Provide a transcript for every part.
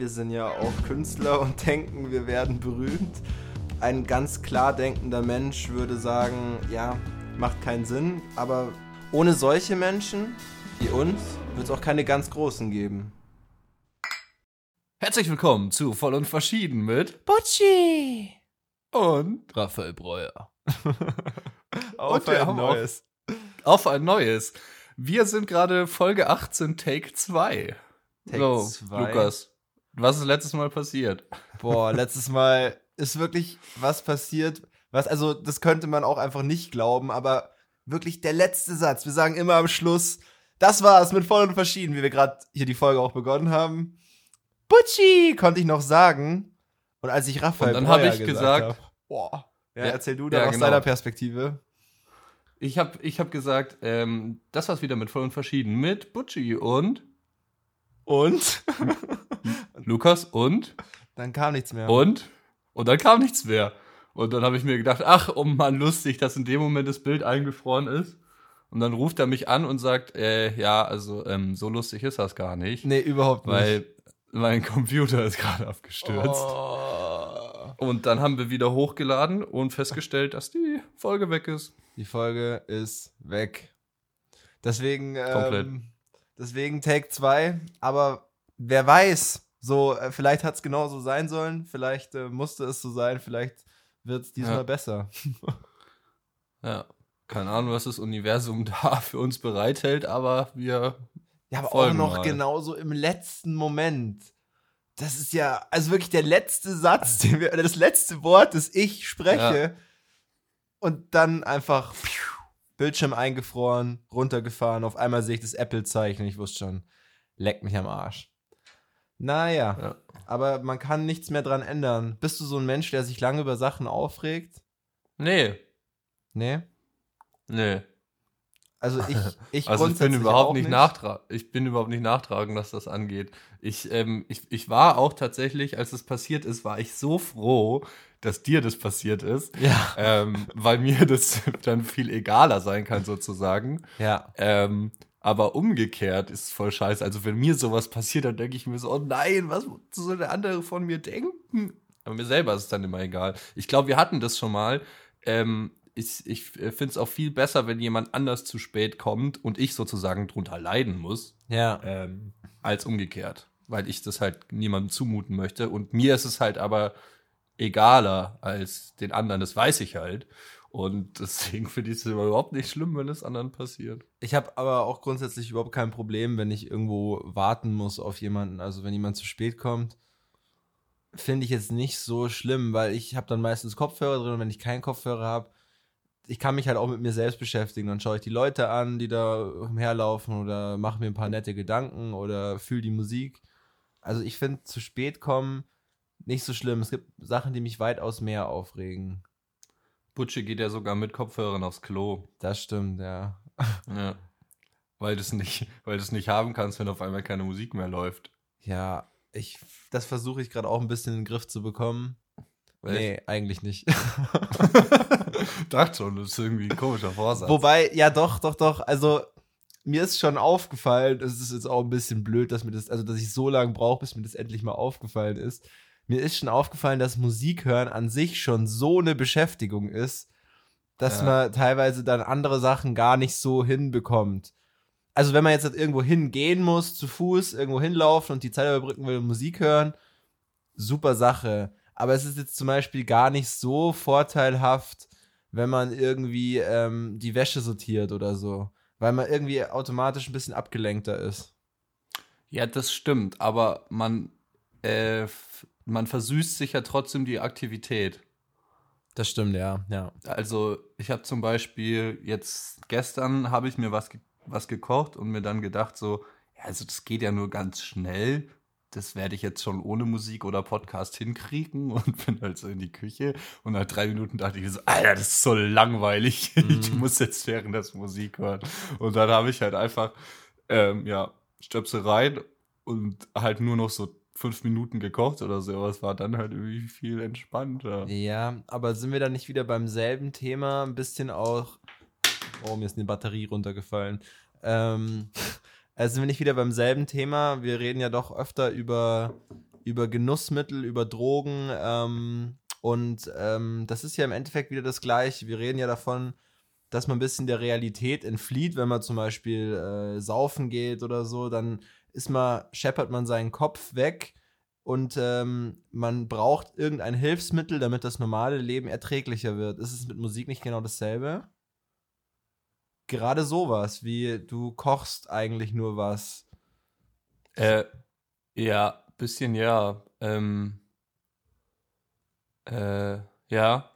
Wir sind ja auch Künstler und denken, wir werden berühmt. Ein ganz klar denkender Mensch würde sagen, ja, macht keinen Sinn, aber ohne solche Menschen wie uns wird es auch keine ganz großen geben. Herzlich willkommen zu Voll und Verschieden mit Butchi! und Raphael Breuer. Auf wir ein neues. Auf ein neues. Wir sind gerade Folge 18, Take 2. Take so, zwei. Lukas, was ist letztes Mal passiert? Boah, letztes Mal ist wirklich was passiert, was, also das könnte man auch einfach nicht glauben, aber wirklich der letzte Satz. Wir sagen immer am Schluss, das war's mit Voll und Verschieden, wie wir gerade hier die Folge auch begonnen haben. Butchi konnte ich noch sagen. Und als ich Raphael Und dann Breuer hab ich gesagt- hab, boah, ja, Ja, erzähl du da ja, aus genau. deiner Perspektive. Ich habe ich hab gesagt, ähm, das war's wieder mit Voll und Verschieden mit Butchi und Und Lukas und dann kam nichts mehr. und und dann kam nichts mehr. Und dann habe ich mir gedacht, ach, oh Mann, lustig, dass in dem Moment das Bild eingefroren ist. Und dann ruft er mich an und sagt, äh, ja, also ähm, so lustig ist das gar nicht. nee, überhaupt nicht. weil mein Computer ist gerade abgestürzt. Oh. Und dann haben wir wieder hochgeladen und festgestellt, dass die Folge weg ist. Die Folge ist weg. Deswegen, Komplett. Deswegen Take 2. Aber wer weiß, so, äh, vielleicht hat es genauso sein sollen, vielleicht äh, musste es so sein, vielleicht wird es diesmal Ja. besser. Ja, keine Ahnung, was das Universum da für uns bereithält, aber wir. Ja, aber auch noch mal. genauso im letzten Moment. Das ist ja, also wirklich der letzte Satz, den wir, oder das letzte Wort, das ich spreche. Und dann einfach pfiuh, Bildschirm eingefroren, runtergefahren. Auf einmal sehe ich das Apple-Zeichen und ich wusste schon, leck mich am Arsch. Naja, Ja. aber man kann nichts mehr dran ändern. Bist du so ein Mensch, der sich lange über Sachen aufregt? Nee, Nee? nee. Also ich, ich Also ich bin überhaupt nicht, nachtra ich bin überhaupt nicht nachtragend, was das angeht. Ich, ähm, ich, ich war auch tatsächlich, als es passiert ist, war ich so froh, dass dir das passiert ist, Ja. ähm, weil mir das dann viel egaler sein kann sozusagen. Ja. Ähm, aber umgekehrt ist es voll scheiße. Also wenn mir sowas passiert, dann denke ich mir so, oh nein, was soll der andere von mir denken? Aber mir selber ist es dann immer egal. Ich glaube, wir hatten das schon mal. Ähm, ich ich finde es auch viel besser, wenn jemand anders zu spät kommt und ich sozusagen drunter leiden muss, Ja. ähm, als umgekehrt. Weil ich das halt niemandem zumuten möchte. Und mir ist es halt aber egaler als den anderen, das weiß ich halt. Und deswegen finde ich es überhaupt nicht schlimm, wenn es anderen passiert. Ich habe aber auch grundsätzlich überhaupt kein Problem, wenn ich irgendwo warten muss auf jemanden. Also wenn jemand zu spät kommt, finde ich jetzt nicht so schlimm, weil ich habe dann meistens Kopfhörer drin und wenn ich keinen Kopfhörer habe, ich kann mich halt auch mit mir selbst beschäftigen. Dann schaue ich die Leute an, die da umherlaufen oder mache mir ein paar nette Gedanken oder fühle die Musik. Also ich finde zu spät kommen nicht so schlimm. Es gibt Sachen, die mich weitaus mehr aufregen. Butche geht ja sogar mit Kopfhörern aufs Klo. Das stimmt, ja. Ja. Weil du es nicht, weil du es nicht haben kannst, wenn auf einmal keine Musik mehr läuft. Ja, ich, das versuche ich gerade auch ein bisschen in den Griff zu bekommen. Nee, eigentlich nicht. Dachte schon, das ist irgendwie ein komischer Vorsatz. Wobei, ja, doch, doch, doch. Also, mir ist schon aufgefallen, es ist jetzt auch ein bisschen blöd, dass mir das, also, dass ich so lange brauche, bis mir das endlich mal aufgefallen ist. Mir ist schon aufgefallen, dass Musik hören an sich schon so eine Beschäftigung ist, dass Ja. man teilweise dann andere Sachen gar nicht so hinbekommt. Also, wenn man jetzt halt irgendwo hingehen muss, zu Fuß, irgendwo hinlaufen und die Zeit überbrücken will und Musik hören, super Sache. Aber es ist jetzt zum Beispiel gar nicht so vorteilhaft, wenn man irgendwie ähm, die Wäsche sortiert oder so. Weil man irgendwie automatisch ein bisschen abgelenkter ist. ja, das stimmt, aber man, äh, man versüßt sich ja trotzdem die Aktivität. Das stimmt, ja, ja. Also, ich habe zum Beispiel jetzt gestern habe ich mir was, was gekocht und mir dann gedacht, so, ja, also das geht ja nur ganz schnell. Das werde ich jetzt schon ohne Musik oder Podcast hinkriegen und bin halt so in die Küche und nach drei Minuten dachte ich so, Alter, das ist so langweilig. Ich Mhm. muss jetzt während das Musik hören. Und dann habe ich halt einfach, ähm, ja, Stöpsel rein und halt nur noch so fünf Minuten gekocht oder so. Aber es war dann halt irgendwie viel entspannter. Ja, aber sind wir da nicht wieder beim selben Thema? Ein bisschen auch. Oh, mir ist eine Batterie runtergefallen. Ähm, Also sind wir nicht wieder beim selben Thema. Wir reden ja doch öfter über, über Genussmittel, über Drogen. Ähm, und ähm, das ist ja im Endeffekt wieder das Gleiche. Wir reden ja davon, dass man ein bisschen der Realität entflieht, wenn man zum Beispiel äh, saufen geht oder so, dann ist man, scheppert man seinen Kopf weg und ähm, man braucht irgendein Hilfsmittel, damit das normale Leben erträglicher wird. Ist es mit Musik nicht genau dasselbe? Gerade sowas, wie du kochst eigentlich nur was. Äh, ja, bisschen ja. Ähm, äh, ja.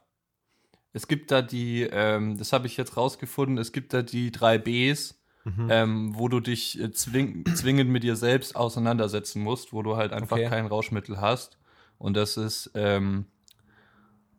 Es gibt da die, ähm, das habe ich jetzt rausgefunden, es gibt da die drei Bs, mhm. ähm, wo du dich äh, zwing zwingend mit dir selbst auseinandersetzen musst, wo du halt einfach okay. kein Rauschmittel hast. Und das ist ähm,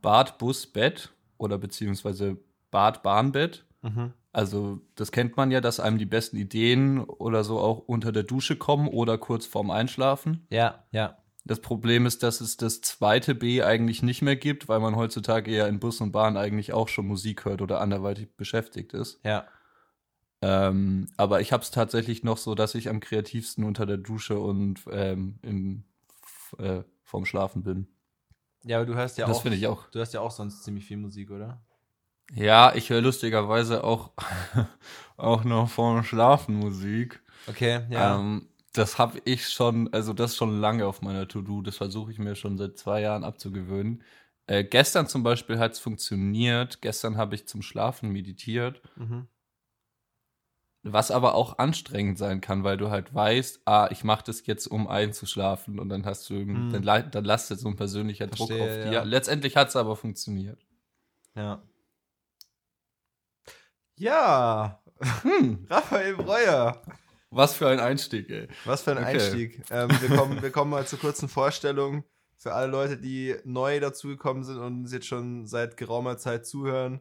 Bad, Bus, Bett oder beziehungsweise Bad, Bahnbett. Mhm. Also das kennt man ja, dass einem die besten Ideen oder so auch unter der Dusche kommen oder kurz vorm Einschlafen. Ja, ja. Das Problem ist, dass es das zweite B eigentlich nicht mehr gibt, weil man heutzutage eher in Bus und Bahn eigentlich auch schon Musik hört oder anderweitig beschäftigt ist. Ja. Ähm, aber ich habe es tatsächlich noch so, dass ich am kreativsten unter der Dusche und ähm, im, äh, vorm Schlafen bin. Ja, aber du hörst ja das auch. Das finde ich auch. Du hörst ja auch sonst ziemlich viel Musik, oder? Ja, ich höre lustigerweise auch, auch noch vorm Schlafen Musik. Okay, ja. Ähm, das habe ich schon, also das schon lange auf meiner To-Do. Das versuche ich mir schon seit zwei Jahren abzugewöhnen. Äh, gestern zum Beispiel hat es funktioniert. Gestern habe ich zum Schlafen meditiert. Mhm. Was aber auch anstrengend sein kann, weil du halt weißt, ah, ich mache das jetzt, um einzuschlafen und dann hast du, mhm. dann, dann lastet so ein persönlicher Verstehe, Druck auf dir. Ja. Letztendlich hat es aber funktioniert. Ja. Ja. Hm. Raphael Breuer. Was für ein Einstieg, ey. Was für ein okay. Einstieg. Ähm, wir, kommen, wir kommen mal zur kurzen Vorstellung für alle Leute, die neu dazugekommen sind und uns jetzt schon seit geraumer Zeit zuhören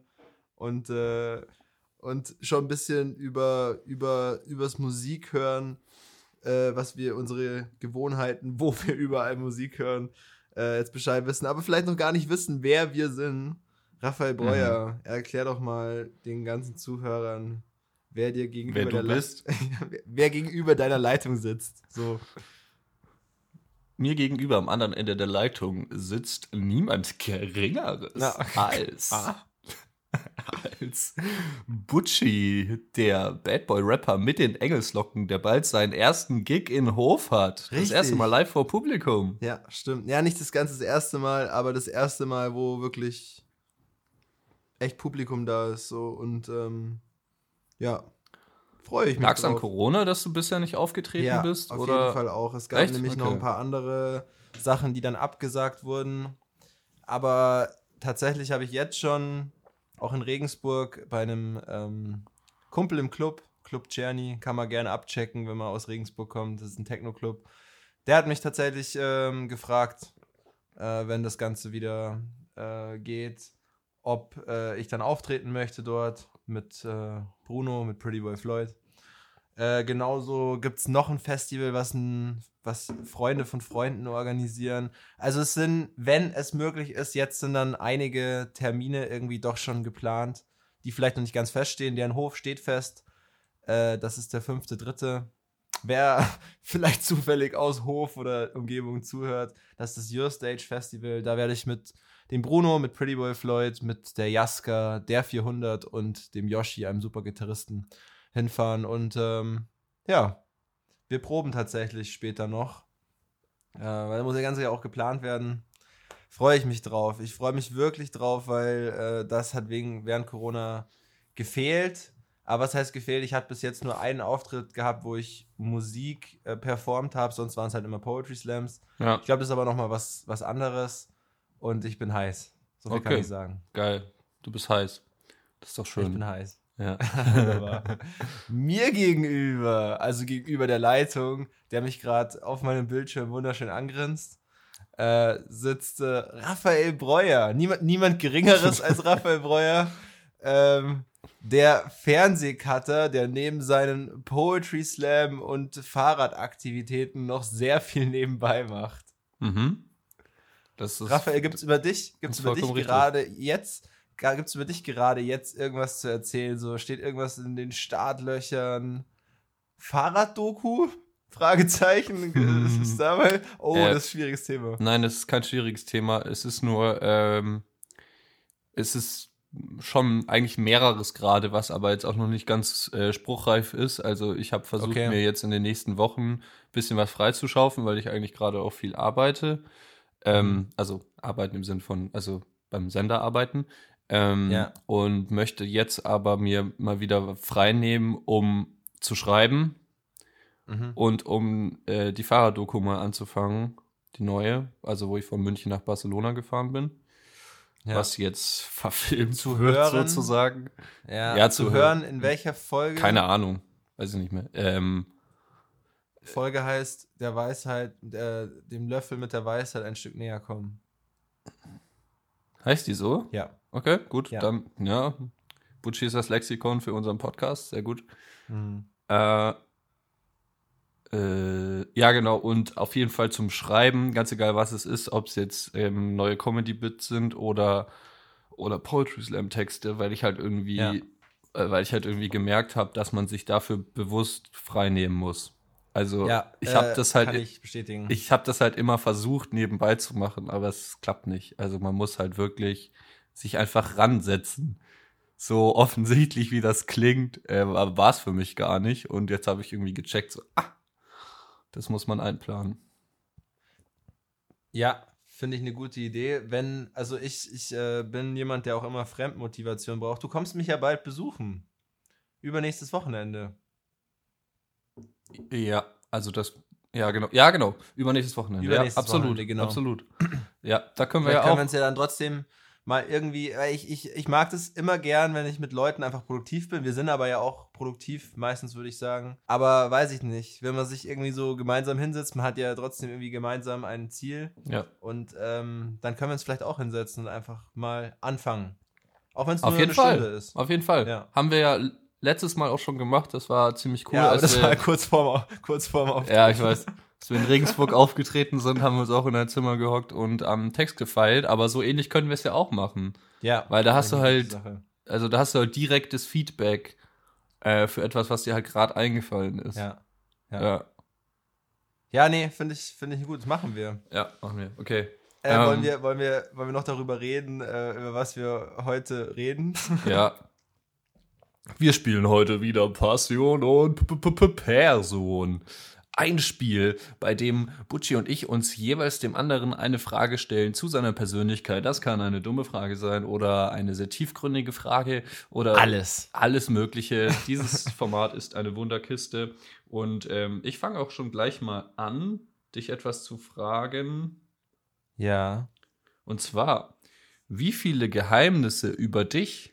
und, äh, und schon ein bisschen über, über, übers Musik hören, äh, was wir, unsere Gewohnheiten, wo wir überall Musik hören, äh, jetzt Bescheid wissen, aber vielleicht noch gar nicht wissen, wer wir sind. Raphael Breuer, mhm. erklär doch mal den ganzen Zuhörern, wer dir gegenüber wer du bist. wer gegenüber deiner Leitung sitzt. So. Mir gegenüber am anderen Ende der Leitung sitzt niemand Geringeres Na. als, ah. als Butchie, der Bad Boy Rapper mit den Engelslocken, der bald seinen ersten Gig in Hof hat. Richtig. Das erste Mal live vor Publikum. Ja, stimmt. Ja, nicht das ganze das erste Mal, aber das erste Mal, wo wirklich echt Publikum da ist. So und ähm, ja, freue ich mich. Lag es an Corona, dass du bisher nicht aufgetreten ja, bist? Auf oder? jeden Fall auch. Es gab Echt? nämlich okay. noch ein paar andere Sachen, die dann abgesagt wurden. Aber tatsächlich habe ich jetzt schon auch in Regensburg bei einem ähm, Kumpel im Club, Club Czerny, kann man gerne abchecken, wenn man aus Regensburg kommt. Das ist ein Techno-Club. Der hat mich tatsächlich ähm, gefragt, äh, wenn das Ganze wieder äh, geht, ob äh, ich dann auftreten möchte dort mit äh, Bruno, mit Pretty Boy Floyd. Äh, genauso gibt es noch ein Festival, was, ein, was Freunde von Freunden organisieren. Also es sind, wenn es möglich ist, jetzt sind dann einige Termine irgendwie doch schon geplant, die vielleicht noch nicht ganz feststehen. Deren Hof steht fest. Äh, das ist der fünfte, dritte. Wer vielleicht zufällig aus Hof oder Umgebung zuhört, das ist das Your Stage Festival. Da werde ich mit dem Bruno, mit Pretty Boy Floyd, mit der Jaska, der 400 und dem Yoshi, einem super Gitarristen, hinfahren. Und ähm, ja, wir proben tatsächlich später noch. Äh, weil da muss ja Ganze ja auch geplant werden. Freue ich mich drauf. Ich freue mich wirklich drauf, weil äh, das hat wegen, während Corona gefehlt. Aber was heißt gefehlt? Ich hatte bis jetzt nur einen Auftritt gehabt, wo ich Musik äh, performt habe, sonst waren es halt immer Poetry Slams. Ja. Ich glaube, das ist aber nochmal was, was anderes und ich bin heiß. So viel okay. kann ich sagen. Geil. Du bist heiß. Das ist doch schön. Ich bin heiß. Ja. Mir gegenüber, also gegenüber der Leitung, der mich gerade auf meinem Bildschirm wunderschön angrinst, äh, sitzt äh, Raphael Breuer. Niemand, niemand Geringeres als Raphael Breuer. Ähm, der Fernsehcutter, der neben seinen Poetry Slam und Fahrradaktivitäten noch sehr viel nebenbei macht. Mhm. Raphael, gibt es über dich, gibt's über dich gerade jetzt, gibt es über dich gerade jetzt irgendwas zu erzählen? So steht irgendwas in den Startlöchern? Fahrraddoku? Fragezeichen. Das ist dabei. Oh, Äh, das ist ein schwieriges Thema. Nein, das ist kein schwieriges Thema. Es ist nur, ähm, es ist schon eigentlich mehreres gerade, was aber jetzt auch noch nicht ganz äh, spruchreif ist. Also ich habe versucht, Okay. mir jetzt in den nächsten Wochen ein bisschen was freizuschaufen, weil ich eigentlich gerade auch viel arbeite. Ähm, Mhm. Also arbeiten im Sinn von, also beim Sender arbeiten. Ähm, Ja. Und möchte jetzt aber mir mal wieder frei nehmen, um zu schreiben Mhm. und um äh, die Fahrraddoku mal anzufangen, die neue, also wo ich von München nach Barcelona gefahren bin, Ja. was jetzt verfilmt Zu wird hören? sozusagen. ja, ja, zu zu hören, in welcher Folge? Keine Ahnung, weiß ich nicht mehr. Ähm, Folge heißt, der Weisheit, der, dem Löffel mit der Weisheit ein Stück näher kommen. heißt die so? Ja. Okay, gut, Ja. dann, ja. Butchi ist das Lexikon für unseren Podcast, sehr gut. Mhm. Äh, äh, ja, genau. Und auf jeden Fall zum Schreiben, ganz egal was es ist, ob es jetzt ähm, neue Comedy-Bits sind oder, oder Poetry Slam-Texte, weil ich halt irgendwie, Ja. äh, weil ich halt irgendwie gemerkt habe, dass man sich dafür bewusst frei nehmen muss. Also Ja, ich habe äh, das halt, ich, ich bestätigen. habe das halt immer versucht nebenbei zu machen, aber es klappt nicht. Also man muss halt wirklich sich einfach ransetzen. So offensichtlich wie das klingt, äh, war es für mich gar nicht. Und jetzt habe ich irgendwie gecheckt, so, ah, das muss man einplanen. Ja, finde ich eine gute Idee. Wenn, also ich, ich äh, bin jemand, der auch immer Fremdmotivation braucht. Du kommst mich ja bald besuchen. Übernächstes Wochenende. Ja, also das, ja genau, ja genau, übernächstes Wochenende. Übernächstes ja, absolut, Wochenende, genau. absolut. Ja, da können wir ja können wir auch. uns ja dann trotzdem mal irgendwie, ich, ich, ich mag das immer gern, wenn ich mit Leuten einfach produktiv bin. Wir sind aber ja auch produktiv, meistens würde ich sagen. Aber weiß ich nicht, wenn man sich irgendwie so gemeinsam hinsetzt, man hat ja trotzdem irgendwie gemeinsam ein Ziel. Ja, Und ähm, dann können wir uns vielleicht auch hinsetzen und einfach mal anfangen. Auch wenn es auf nur jeden eine Fall. Stunde ist. Auf jeden Fall. Ja. Haben wir ja letztes Mal auch schon gemacht. Das war ziemlich cool. ja, aber das wir- war kurz vorm, kurz vorm Auftritt. Ja, ich weiß. Als wir in Regensburg aufgetreten sind, haben wir uns auch in ein Zimmer gehockt und am Text gefeilt. Aber so ähnlich können wir es ja auch machen. Ja, Weil da hast du halt- Sache. Also da hast du halt direktes Feedback äh, für etwas, was dir halt gerade eingefallen ist. Ja. Ja. Ja, ja, nee, finde ich, finde ich gut. Das machen wir. ja, machen wir. Okay. Äh, Ähm. wollen, wir, wollen, wir, wollen wir noch darüber reden, äh, über was wir heute reden? Ja. Wir spielen heute wieder Passion und P- P- P- Person. Ein Spiel, bei dem Butchi und ich uns jeweils dem anderen eine Frage stellen zu seiner Persönlichkeit. Das kann eine dumme Frage sein oder eine sehr tiefgründige Frage oder Alles. alles Mögliche. Dieses Format ist eine Wunderkiste. Und ähm, ich fange auch schon gleich mal an, dich etwas zu fragen. Ja. Und zwar, wie viele Geheimnisse über dich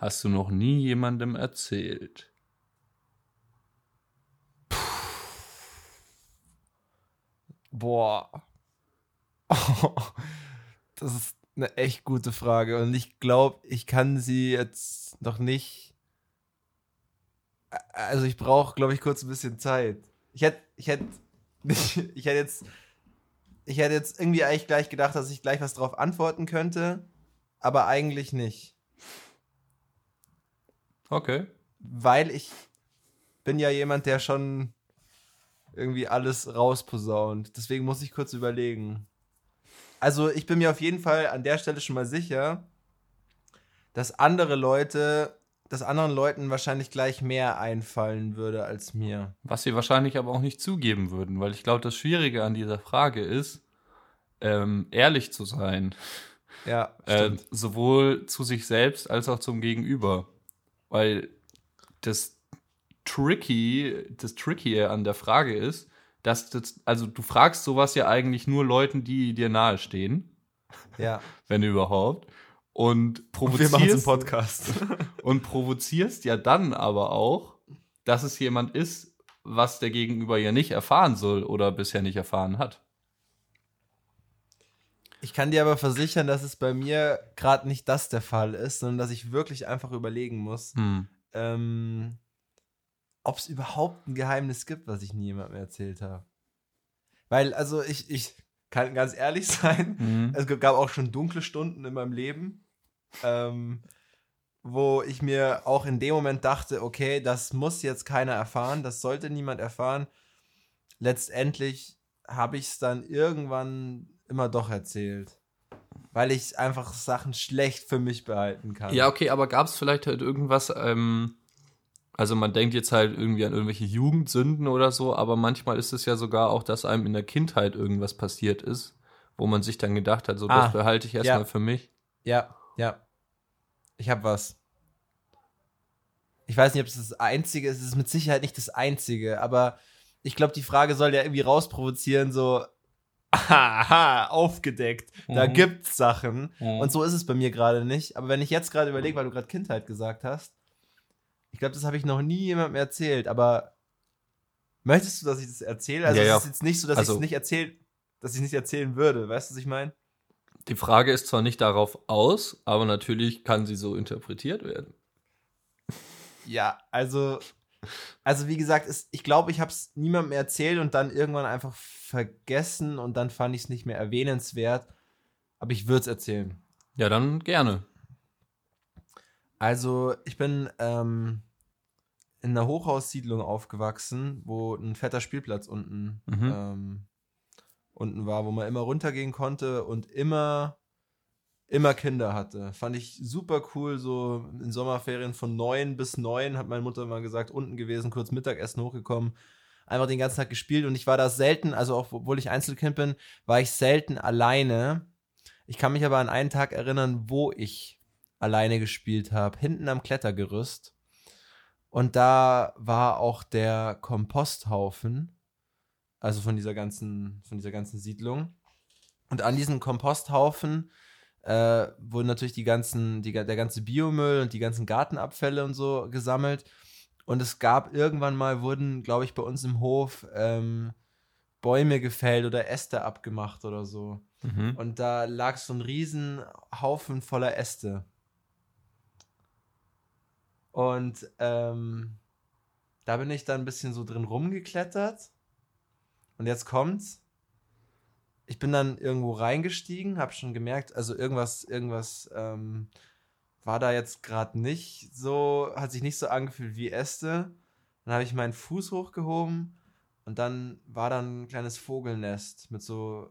hast du noch nie jemandem erzählt? Boah. das ist eine echt gute Frage. Und ich glaube, ich kann sie jetzt noch nicht. Also ich brauche, glaube ich, kurz ein bisschen Zeit. Ich hätte, ich hätte, ich hätte jetzt, ich hätte jetzt irgendwie eigentlich gleich gedacht, dass ich gleich was drauf antworten könnte, aber eigentlich nicht. Okay. weil ich bin ja jemand, der schon irgendwie alles rausposaunt. Deswegen muss ich kurz überlegen. Also ich bin mir auf jeden Fall an der Stelle schon mal sicher, dass andere Leute, dass anderen Leuten wahrscheinlich gleich mehr einfallen würde als mir. Was sie wahrscheinlich aber auch nicht zugeben würden, weil ich glaube, das Schwierige an dieser Frage ist, ähm, ehrlich zu sein. Ja, Äh, sowohl zu sich selbst als auch zum Gegenüber. Weil das Tricky, das Tricky an der Frage ist, dass das, also du fragst sowas ja eigentlich nur Leuten, die dir nahestehen, ja. wenn überhaupt. Und Wir machen einen provozierst, Podcast. und provozierst ja dann aber auch, dass es jemand ist, was der Gegenüber ja nicht erfahren soll oder bisher nicht erfahren hat. Ich kann dir aber versichern, dass es bei mir gerade nicht das der Fall ist, sondern dass ich wirklich einfach überlegen muss, Hm. ähm, ob es überhaupt ein Geheimnis gibt, was ich nie jemandem erzählt habe. Weil, also ich, ich kann ganz ehrlich sein, Mhm. es gab auch schon dunkle Stunden in meinem Leben. Ähm, wo ich mir auch in dem Moment dachte, okay, das muss jetzt keiner erfahren, das sollte niemand erfahren. Letztendlich habe ich es dann irgendwann immer doch erzählt. Weil ich einfach Sachen schlecht für mich behalten kann. Ja, okay, aber gab es vielleicht halt irgendwas, ähm, also man denkt jetzt halt irgendwie an irgendwelche Jugendsünden oder so, aber manchmal ist es ja sogar auch, dass einem in der Kindheit irgendwas passiert ist, wo man sich dann gedacht hat, so Ah, das behalte ich erstmal ja. für mich. Ja, ja. Ich habe was. Ich weiß nicht, ob es das einzige ist. Es ist mit Sicherheit nicht das einzige, aber ich glaube, die Frage soll ja irgendwie rausprovozieren, so, aha, aufgedeckt. Da Mhm. gibt's Sachen. Mhm. Und so ist es bei mir gerade nicht. Aber wenn ich jetzt gerade überlege, weil du gerade Kindheit gesagt hast, ich glaube, das habe ich noch nie jemandem erzählt, aber möchtest du, dass ich das erzähle? Also Ja, ja. es ist jetzt nicht so, dass ich Also- es nicht erzähl, dass ich nicht erzählen würde. Weißt du, was ich meine? Die Frage ist zwar nicht darauf aus, aber natürlich kann sie so interpretiert werden. Ja, also, also wie gesagt, ist, ich glaube, ich habe es niemandem erzählt und dann irgendwann einfach vergessen und dann fand ich es nicht mehr erwähnenswert. Aber ich würde es erzählen. Ja, dann gerne. Also, ich bin ähm, in einer Hochhaussiedlung aufgewachsen, wo ein fetter Spielplatz unten, Mhm. ähm, unten war, wo man immer runtergehen konnte und immer, immer Kinder hatte. Fand ich super cool, so in Sommerferien von neun bis neun, hat meine Mutter mal gesagt, unten gewesen, kurz Mittagessen hochgekommen, einfach den ganzen Tag gespielt und ich war da selten, also auch obwohl ich Einzelkind bin, war ich selten alleine. Ich kann mich aber an einen Tag erinnern, wo ich alleine gespielt habe, hinten am Klettergerüst. Und da war auch der Komposthaufen, also von dieser ganzen, von dieser ganzen Siedlung. Und an diesem Komposthaufen äh, wurden natürlich die ganzen, die, der ganze Biomüll und die ganzen Gartenabfälle und so gesammelt. Und es gab irgendwann mal, wurden, glaube ich, bei uns im Hof ähm, Bäume gefällt oder Äste abgemacht oder so. Mhm. Und da lag so ein riesen Haufen voller Äste. Und ähm, da bin ich dann ein bisschen so drin rumgeklettert. Und jetzt kommt's. Ich bin dann irgendwo reingestiegen, habe schon gemerkt, also irgendwas, irgendwas ähm, war da jetzt gerade nicht so, hat sich nicht so angefühlt wie Äste. Dann habe ich meinen Fuß hochgehoben und dann war da ein kleines Vogelnest mit so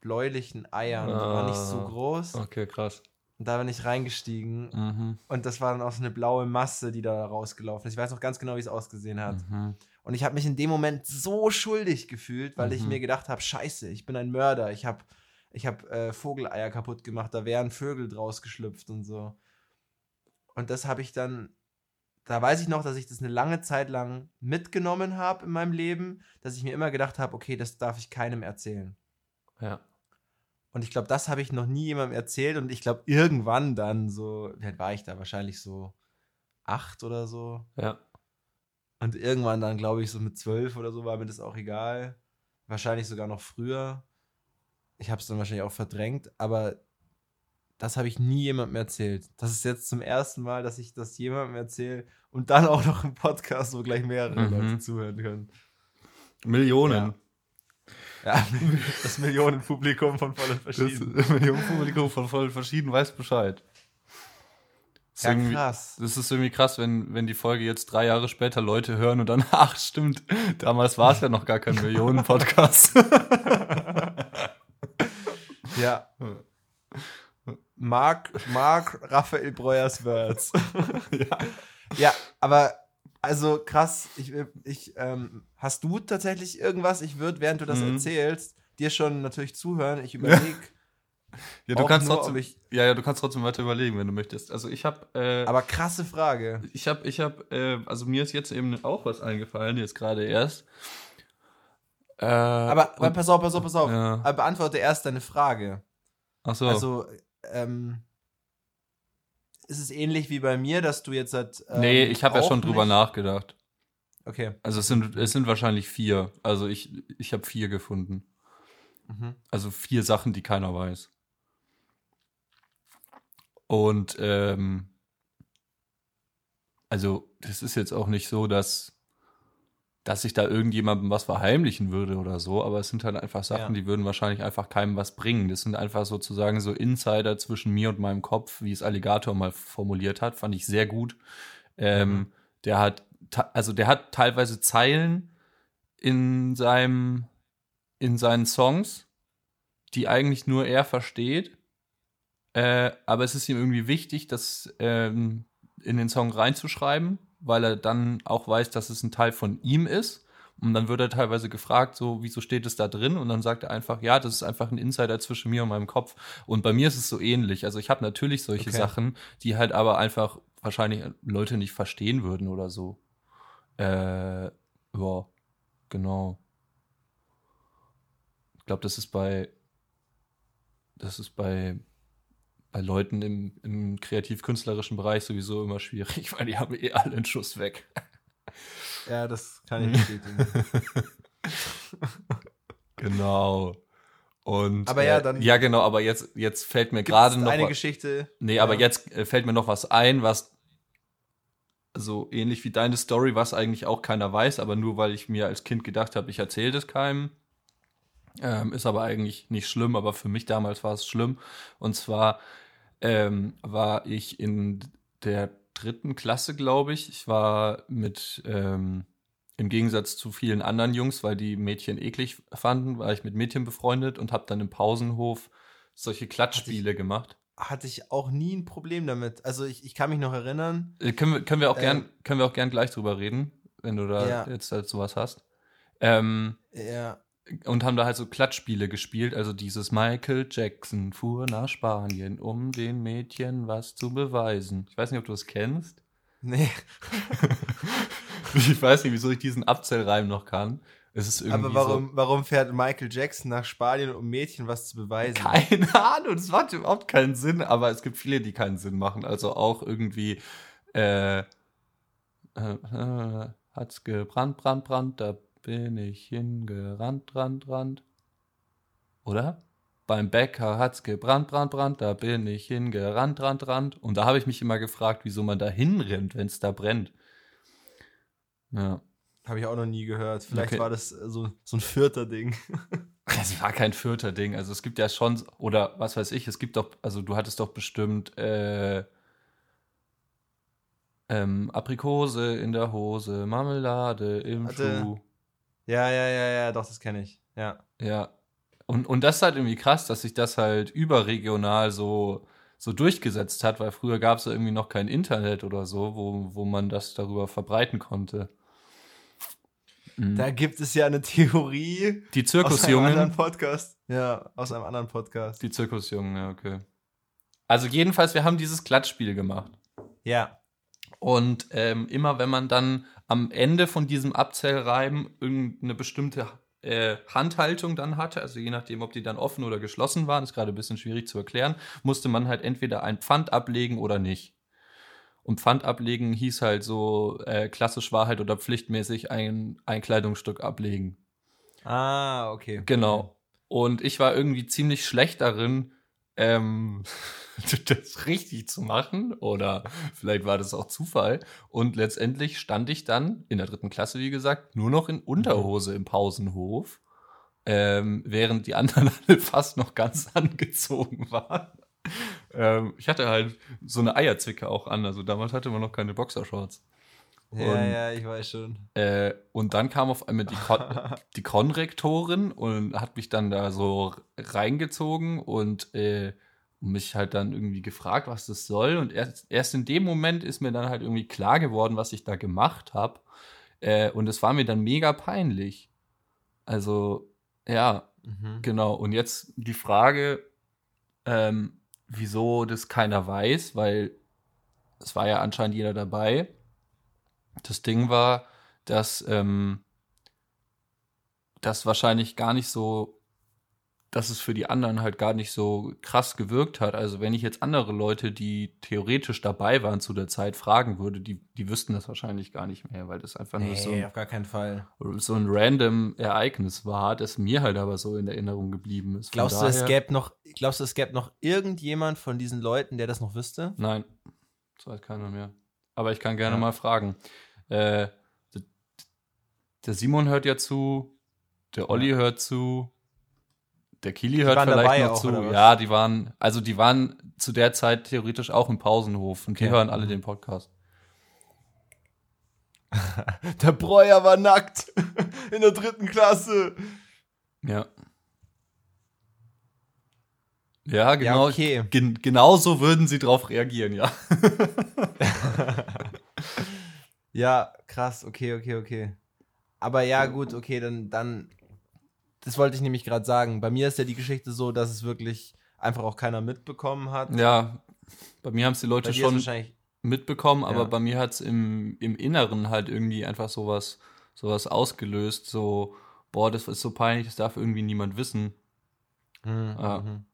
bläulichen Eiern. Die war nicht so Ah. groß. Okay, krass. Und da bin ich reingestiegen Mhm. und das war dann auch so eine blaue Masse, die da rausgelaufen ist. Ich weiß noch ganz genau, wie es ausgesehen hat. Mhm. Und ich habe mich in dem Moment so schuldig gefühlt, weil ich Mhm. mir gedacht habe, scheiße, ich bin ein Mörder. Ich habe ich hab, äh, Vogeleier kaputt gemacht, da wären Vögel draus geschlüpft und so. Und das habe ich dann, da weiß ich noch, dass ich das eine lange Zeit lang mitgenommen habe in meinem Leben, dass ich mir immer gedacht habe, okay, das darf ich keinem erzählen. Ja. Und ich glaube, das habe ich noch nie jemandem erzählt. Und ich glaube, irgendwann dann so, wie alt war ich da? Wahrscheinlich so acht oder so. Ja. Und irgendwann dann, glaube ich, so mit zwölf oder so war mir das auch egal. Wahrscheinlich sogar noch früher. Ich habe es dann wahrscheinlich auch verdrängt, aber das habe ich nie jemandem erzählt. Das ist jetzt zum ersten Mal, dass ich das jemandem erzähle und dann auch noch im Podcast, wo gleich mehrere Mhm. Leute zuhören können. Millionen. Ja, das Millionenpublikum von voll und Das verschieden. Millionenpublikum von voll verschieden weiß Bescheid. Das ist, Ja, irgendwie, krass. das ist irgendwie krass, wenn, wenn die Folge jetzt drei Jahre später Leute hören und dann, ach stimmt, damals war es ja noch gar kein Millionen-Podcast. Ja. Mark, Mark Raphael Breuers Words. ja. Ja, aber also krass, ich, ich, ähm, hast du tatsächlich irgendwas? Ich würde, während du das Mhm. erzählst, dir schon natürlich zuhören. Ich überlege, Ja, du Auch kannst nur, trotzdem, ich- ja, ja, du kannst trotzdem weiter überlegen, wenn du möchtest. Also ich habe, äh, aber krasse Frage. ich habe, ich habe, äh, also mir ist jetzt eben auch was eingefallen, jetzt gerade erst. Äh, Aber, aber und, pass auf, pass auf, pass auf. Ja. Aber beantworte erst deine Frage. ach so, Also, ähm, ist es ähnlich wie bei mir, dass du jetzt halt. Ähm, nee, ich habe ja schon drüber nicht- nachgedacht. Okay. Also es sind, es sind wahrscheinlich vier. Also ich, ich habe vier gefunden. Mhm. Also vier Sachen, die keiner weiß. Und ähm, also das ist jetzt auch nicht so, dass dass ich da irgendjemandem was verheimlichen würde oder so, aber es sind halt einfach Sachen, Ja. die würden wahrscheinlich einfach keinem was bringen. Das sind einfach sozusagen so Insider zwischen mir und meinem Kopf, wie es Alligator mal formuliert hat, fand ich sehr gut. Ähm, Mhm. Der hat, also der hat teilweise Zeilen in seinem, in seinen Songs, die eigentlich nur er versteht. Äh, aber es ist ihm irgendwie wichtig, das ähm, in den Song reinzuschreiben, weil er dann auch weiß, dass es ein Teil von ihm ist. Und dann wird er teilweise gefragt, so, wieso steht es da drin? Und dann sagt er einfach, ja, das ist einfach ein Insider zwischen mir und meinem Kopf. Und bei mir ist es so ähnlich. Also ich habe natürlich solche Okay. Sachen, die halt aber einfach wahrscheinlich Leute nicht verstehen würden oder so. Äh, ja, genau. Ich glaube, das ist bei, das ist bei, bei Leuten im, im kreativ-künstlerischen Bereich sowieso immer schwierig, weil die haben eh alle einen Schuss weg. Ja, das kann ich bestätigen. Genau. Und, Aber ja, äh, dann- Ja, genau, aber jetzt, jetzt fällt mir Gerade noch. eine Geschichte. Nee, Ja. aber jetzt äh, fällt mir noch was ein, was so ähnlich wie deine Story, was eigentlich auch keiner weiß, aber nur weil ich mir als Kind gedacht habe, ich erzähle das keinem. Ähm, ist aber eigentlich nicht schlimm, aber für mich damals war es schlimm. Und zwar ähm, war ich in der dritten Klasse, glaube ich. Ich war mit, ähm, im Gegensatz zu vielen anderen Jungs, weil die Mädchen eklig fanden, war ich mit Mädchen befreundet und habe dann im Pausenhof solche Klatschspiele gemacht. Hatte ich auch nie ein Problem damit. Also ich, ich kann mich noch erinnern. Äh, können, wir, können, wir auch Ähm, gern, können wir auch gern gleich drüber reden, wenn du da Ja. jetzt dazu was hast. Ähm, Ja, und haben da halt so Klatschspiele gespielt, also dieses Michael Jackson fuhr nach Spanien, um den Mädchen was zu beweisen. Ich weiß nicht, ob du das kennst. nee. Ich weiß nicht, wieso ich diesen Abzellreim noch kann. Es ist irgendwie Aber warum, warum fährt Michael Jackson nach Spanien, um Mädchen was zu beweisen? so. Keine Ahnung, das macht überhaupt keinen Sinn, aber es gibt viele, die keinen Sinn machen. Also auch irgendwie, äh, äh, äh, hat's gebrannt, brannt, brannt, da bin ich hingerannt, rannt, rannt. Oder? Beim Bäcker hat's gebrannt, brannt, brannt, da bin ich hingerannt, rannt, rannt. Und da habe ich mich immer gefragt, wieso man da hinrennt, wenn es da brennt. Ja. Habe ich auch noch nie gehört. Vielleicht Okay. war das äh, so, so ein vierter Ding. Es war kein vierter Ding. Also es gibt ja schon, oder was weiß ich, es gibt doch, also du hattest doch bestimmt äh, ähm, Aprikose in der Hose, Marmelade im Hatte- Schuh. Ja, ja, ja, ja, doch, das kenne ich. Ja. Ja. Und, und das ist halt irgendwie krass, dass sich das halt überregional so, so durchgesetzt hat, weil früher gab es ja irgendwie noch kein Internet oder so, wo, wo man das darüber verbreiten konnte. Mhm. Da gibt es ja eine Theorie Die aus einem anderen Zirkusjungen. Podcast. Ja, aus einem anderen Podcast. Die Zirkusjungen, ja, okay. Also jedenfalls, wir haben dieses Klatschspiel gemacht. Ja. Und ähm, immer wenn man dann am Ende von diesem Abzählreiben irgendeine bestimmte äh, Handhaltung dann hatte, also je nachdem, ob die dann offen oder geschlossen waren, ist gerade ein bisschen schwierig zu erklären, musste man halt entweder ein Pfand ablegen oder nicht. Und Pfand ablegen hieß halt so, äh, klassisch war halt oder pflichtmäßig ein, ein Kleidungsstück ablegen. Ah, okay. Genau. Und ich war irgendwie ziemlich schlecht darin, ähm, das richtig zu machen. Oder vielleicht war das auch Zufall. Und letztendlich stand ich dann in der dritten Klasse, wie gesagt, nur noch in Unterhose im Pausenhof. Ähm, während die anderen alle fast noch ganz angezogen waren. Ähm, ich hatte halt so eine Eierzwicke auch an. Also damals hatte man noch keine Boxershorts. Ja, Und- ja, ich weiß schon. Äh, und dann kam auf einmal die, Kon die Konrektorin und hat mich dann da so reingezogen und äh, mich halt dann irgendwie gefragt, was das soll. Und erst, erst in dem Moment ist mir dann halt irgendwie klar geworden, was ich da gemacht habe. Äh, und es war mir dann mega peinlich. Also, ja, Mhm. Genau, und jetzt die Frage, ähm, wieso das keiner weiß, weil es war ja anscheinend jeder dabei. Das Ding war, dass ähm, das wahrscheinlich gar nicht so, dass es für die anderen halt gar nicht so krass gewirkt hat. Also wenn ich jetzt andere Leute, die theoretisch dabei waren zu der Zeit, fragen würde, die, die wüssten das wahrscheinlich gar nicht mehr, weil das einfach nur so Nee, ein auf gar keinen Fall. so ein random Ereignis war, das mir halt aber so in Erinnerung geblieben ist. Von Glaubst du, es gäbe noch, glaubst du, es gäbe noch irgendjemand von diesen Leuten, der das noch wüsste? Nein, das weiß keiner mehr. Aber ich kann gerne Ja. mal fragen. Äh, Der Simon hört ja zu, der Olli Ja. hört zu, der Kili hört vielleicht noch auch, zu. Ja, die waren, also die waren zu der Zeit theoretisch auch im Pausenhof und die Okay. hören alle den Podcast. Der Breuer war nackt in der dritten Klasse. Ja. Ja, genau. okay. Gen genau so würden sie drauf reagieren, ja. Ja, krass, okay, okay, okay. Aber ja, gut, okay, dann, dann, das wollte ich nämlich gerade sagen. Bei mir ist ja die Geschichte so, dass es wirklich einfach auch keiner mitbekommen hat. Ja, bei mir haben es die Leute schon mitbekommen, aber Ja. bei mir hat es im, im Inneren halt irgendwie einfach sowas, sowas ausgelöst, so, boah, das ist so peinlich, das darf irgendwie niemand wissen, Hm, mhm.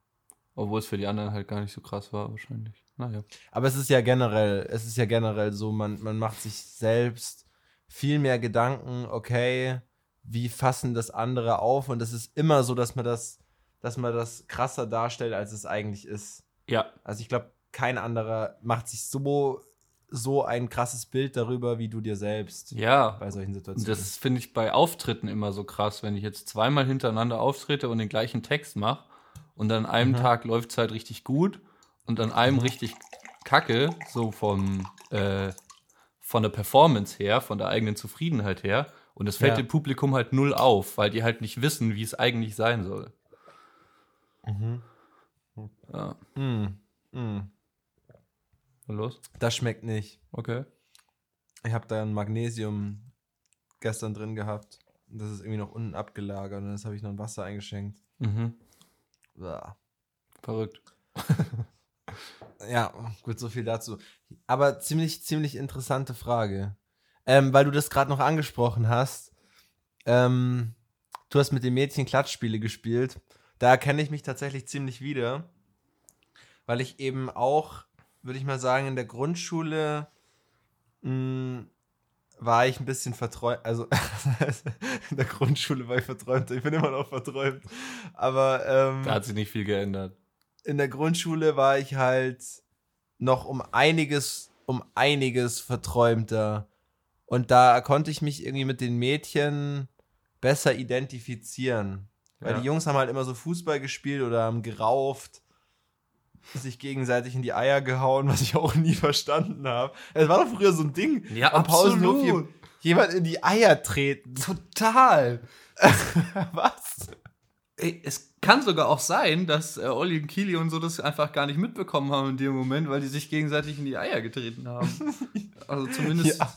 obwohl es für die anderen halt gar nicht so krass war wahrscheinlich. Naja. Aber es ist ja generell, es ist ja generell so, man, man macht sich selbst viel mehr Gedanken, okay, wie fassen das andere auf? Und es ist immer so, dass man das, dass man das krasser darstellt, als es eigentlich ist. Ja, Also ich glaube, kein anderer macht sich so, so ein krasses Bild darüber, wie du dir selbst ja. bei solchen Situationen. das finde ich bei Auftritten immer so krass, wenn ich jetzt zweimal hintereinander auftrete und den gleichen Text mache und an einem Mhm. Tag läuft es halt richtig gut und an einem richtig kacke, so vom, äh, von der Performance her, von der eigenen Zufriedenheit her. Und es fällt Ja. dem Publikum halt null auf, weil die halt nicht wissen, wie es eigentlich sein soll. Mhm. Ja. Mm, mm. Und los? Das schmeckt nicht. Okay. Ich habe da ein Magnesium gestern drin gehabt. Das ist irgendwie noch unten abgelagert und das habe ich noch in Wasser eingeschenkt. Mhm. Uah. Verrückt. Ja, gut, so viel dazu. Aber ziemlich, ziemlich interessante Frage. Ähm, weil du das gerade noch angesprochen hast. Ähm, du hast mit den Mädchen Klatschspiele gespielt. Da erkenne ich mich tatsächlich ziemlich wieder. Weil ich eben auch, würde ich mal sagen, in der Grundschule mh, war ich ein bisschen verträumt. Also in der Grundschule war ich verträumt. Ich bin immer noch verträumt. Aber ähm, Da hat sich nicht viel geändert. In der Grundschule war ich halt noch um einiges, um einiges verträumter. Und da konnte ich mich irgendwie mit den Mädchen besser identifizieren. Weil Ja. die Jungs haben halt immer so Fußball gespielt oder haben gerauft, sich gegenseitig in die Eier gehauen, was ich auch nie verstanden habe. Es war doch früher so ein Ding. Ja, am Pausenhof jemand in die Eier treten. Total. was? Es kann sogar auch sein, dass äh, Olli und Kili und so das einfach gar nicht mitbekommen haben in dem Moment, weil die sich gegenseitig in die Eier getreten haben. Also zumindest. Ja.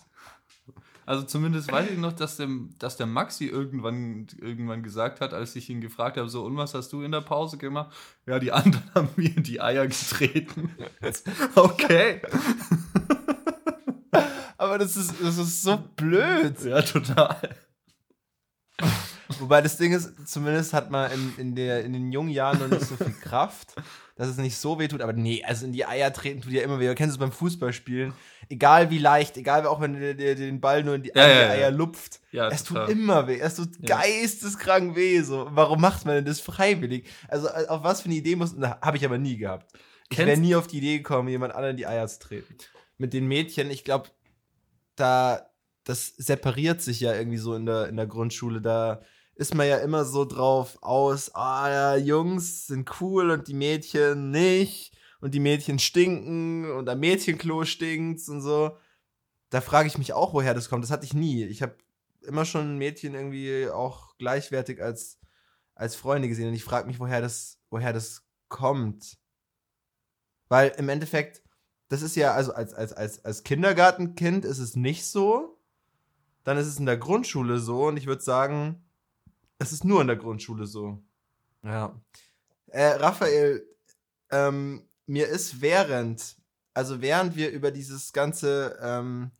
Also zumindest weiß ich noch, dass der, dass der Maxi irgendwann, irgendwann gesagt hat, als ich ihn gefragt habe, so, und was hast du in der Pause gemacht? Ja, die anderen haben mir in die Eier getreten. okay. Aber das ist, das ist so blöd. Ja, total. Wobei das Ding ist, zumindest hat man in, in, der, in den jungen Jahren noch nicht so viel Kraft, dass es nicht so weh tut. Aber nee, also in die Eier treten tut ja immer weh. Kennst du es beim Fußballspielen? Egal wie leicht, egal auch wenn der, der den Ball nur in die, Ja, ja, die ja. Eier lupft. Ja, es total. tut immer weh. Es tut geisteskrank weh. So. Warum macht man denn das freiwillig? Also äh, auf was für eine Idee muss, habe ich aber nie gehabt. Ich Kennst- wäre nie auf die Idee gekommen, jemand anderen in die Eier zu treten. Mit den Mädchen, ich glaube, da, das separiert sich ja irgendwie so in der, in der Grundschule. Da ist man ja immer so drauf aus, ah, ja, Jungs sind cool und die Mädchen nicht. Und die Mädchen stinken und am Mädchenklo stinkt's und so. Da frage ich mich auch, woher das kommt. Das hatte ich nie. Ich habe immer schon Mädchen irgendwie auch gleichwertig als, als Freunde gesehen. Und ich frage mich, woher das, woher das kommt. Weil im Endeffekt, das ist ja, also als, als, als, als Kindergartenkind ist es nicht so. Dann ist es in der Grundschule so. Und ich würde sagen, es ist nur in der Grundschule so. Ja. Äh, Raphael, ähm, mir ist während, also während wir über dieses ganze ähm,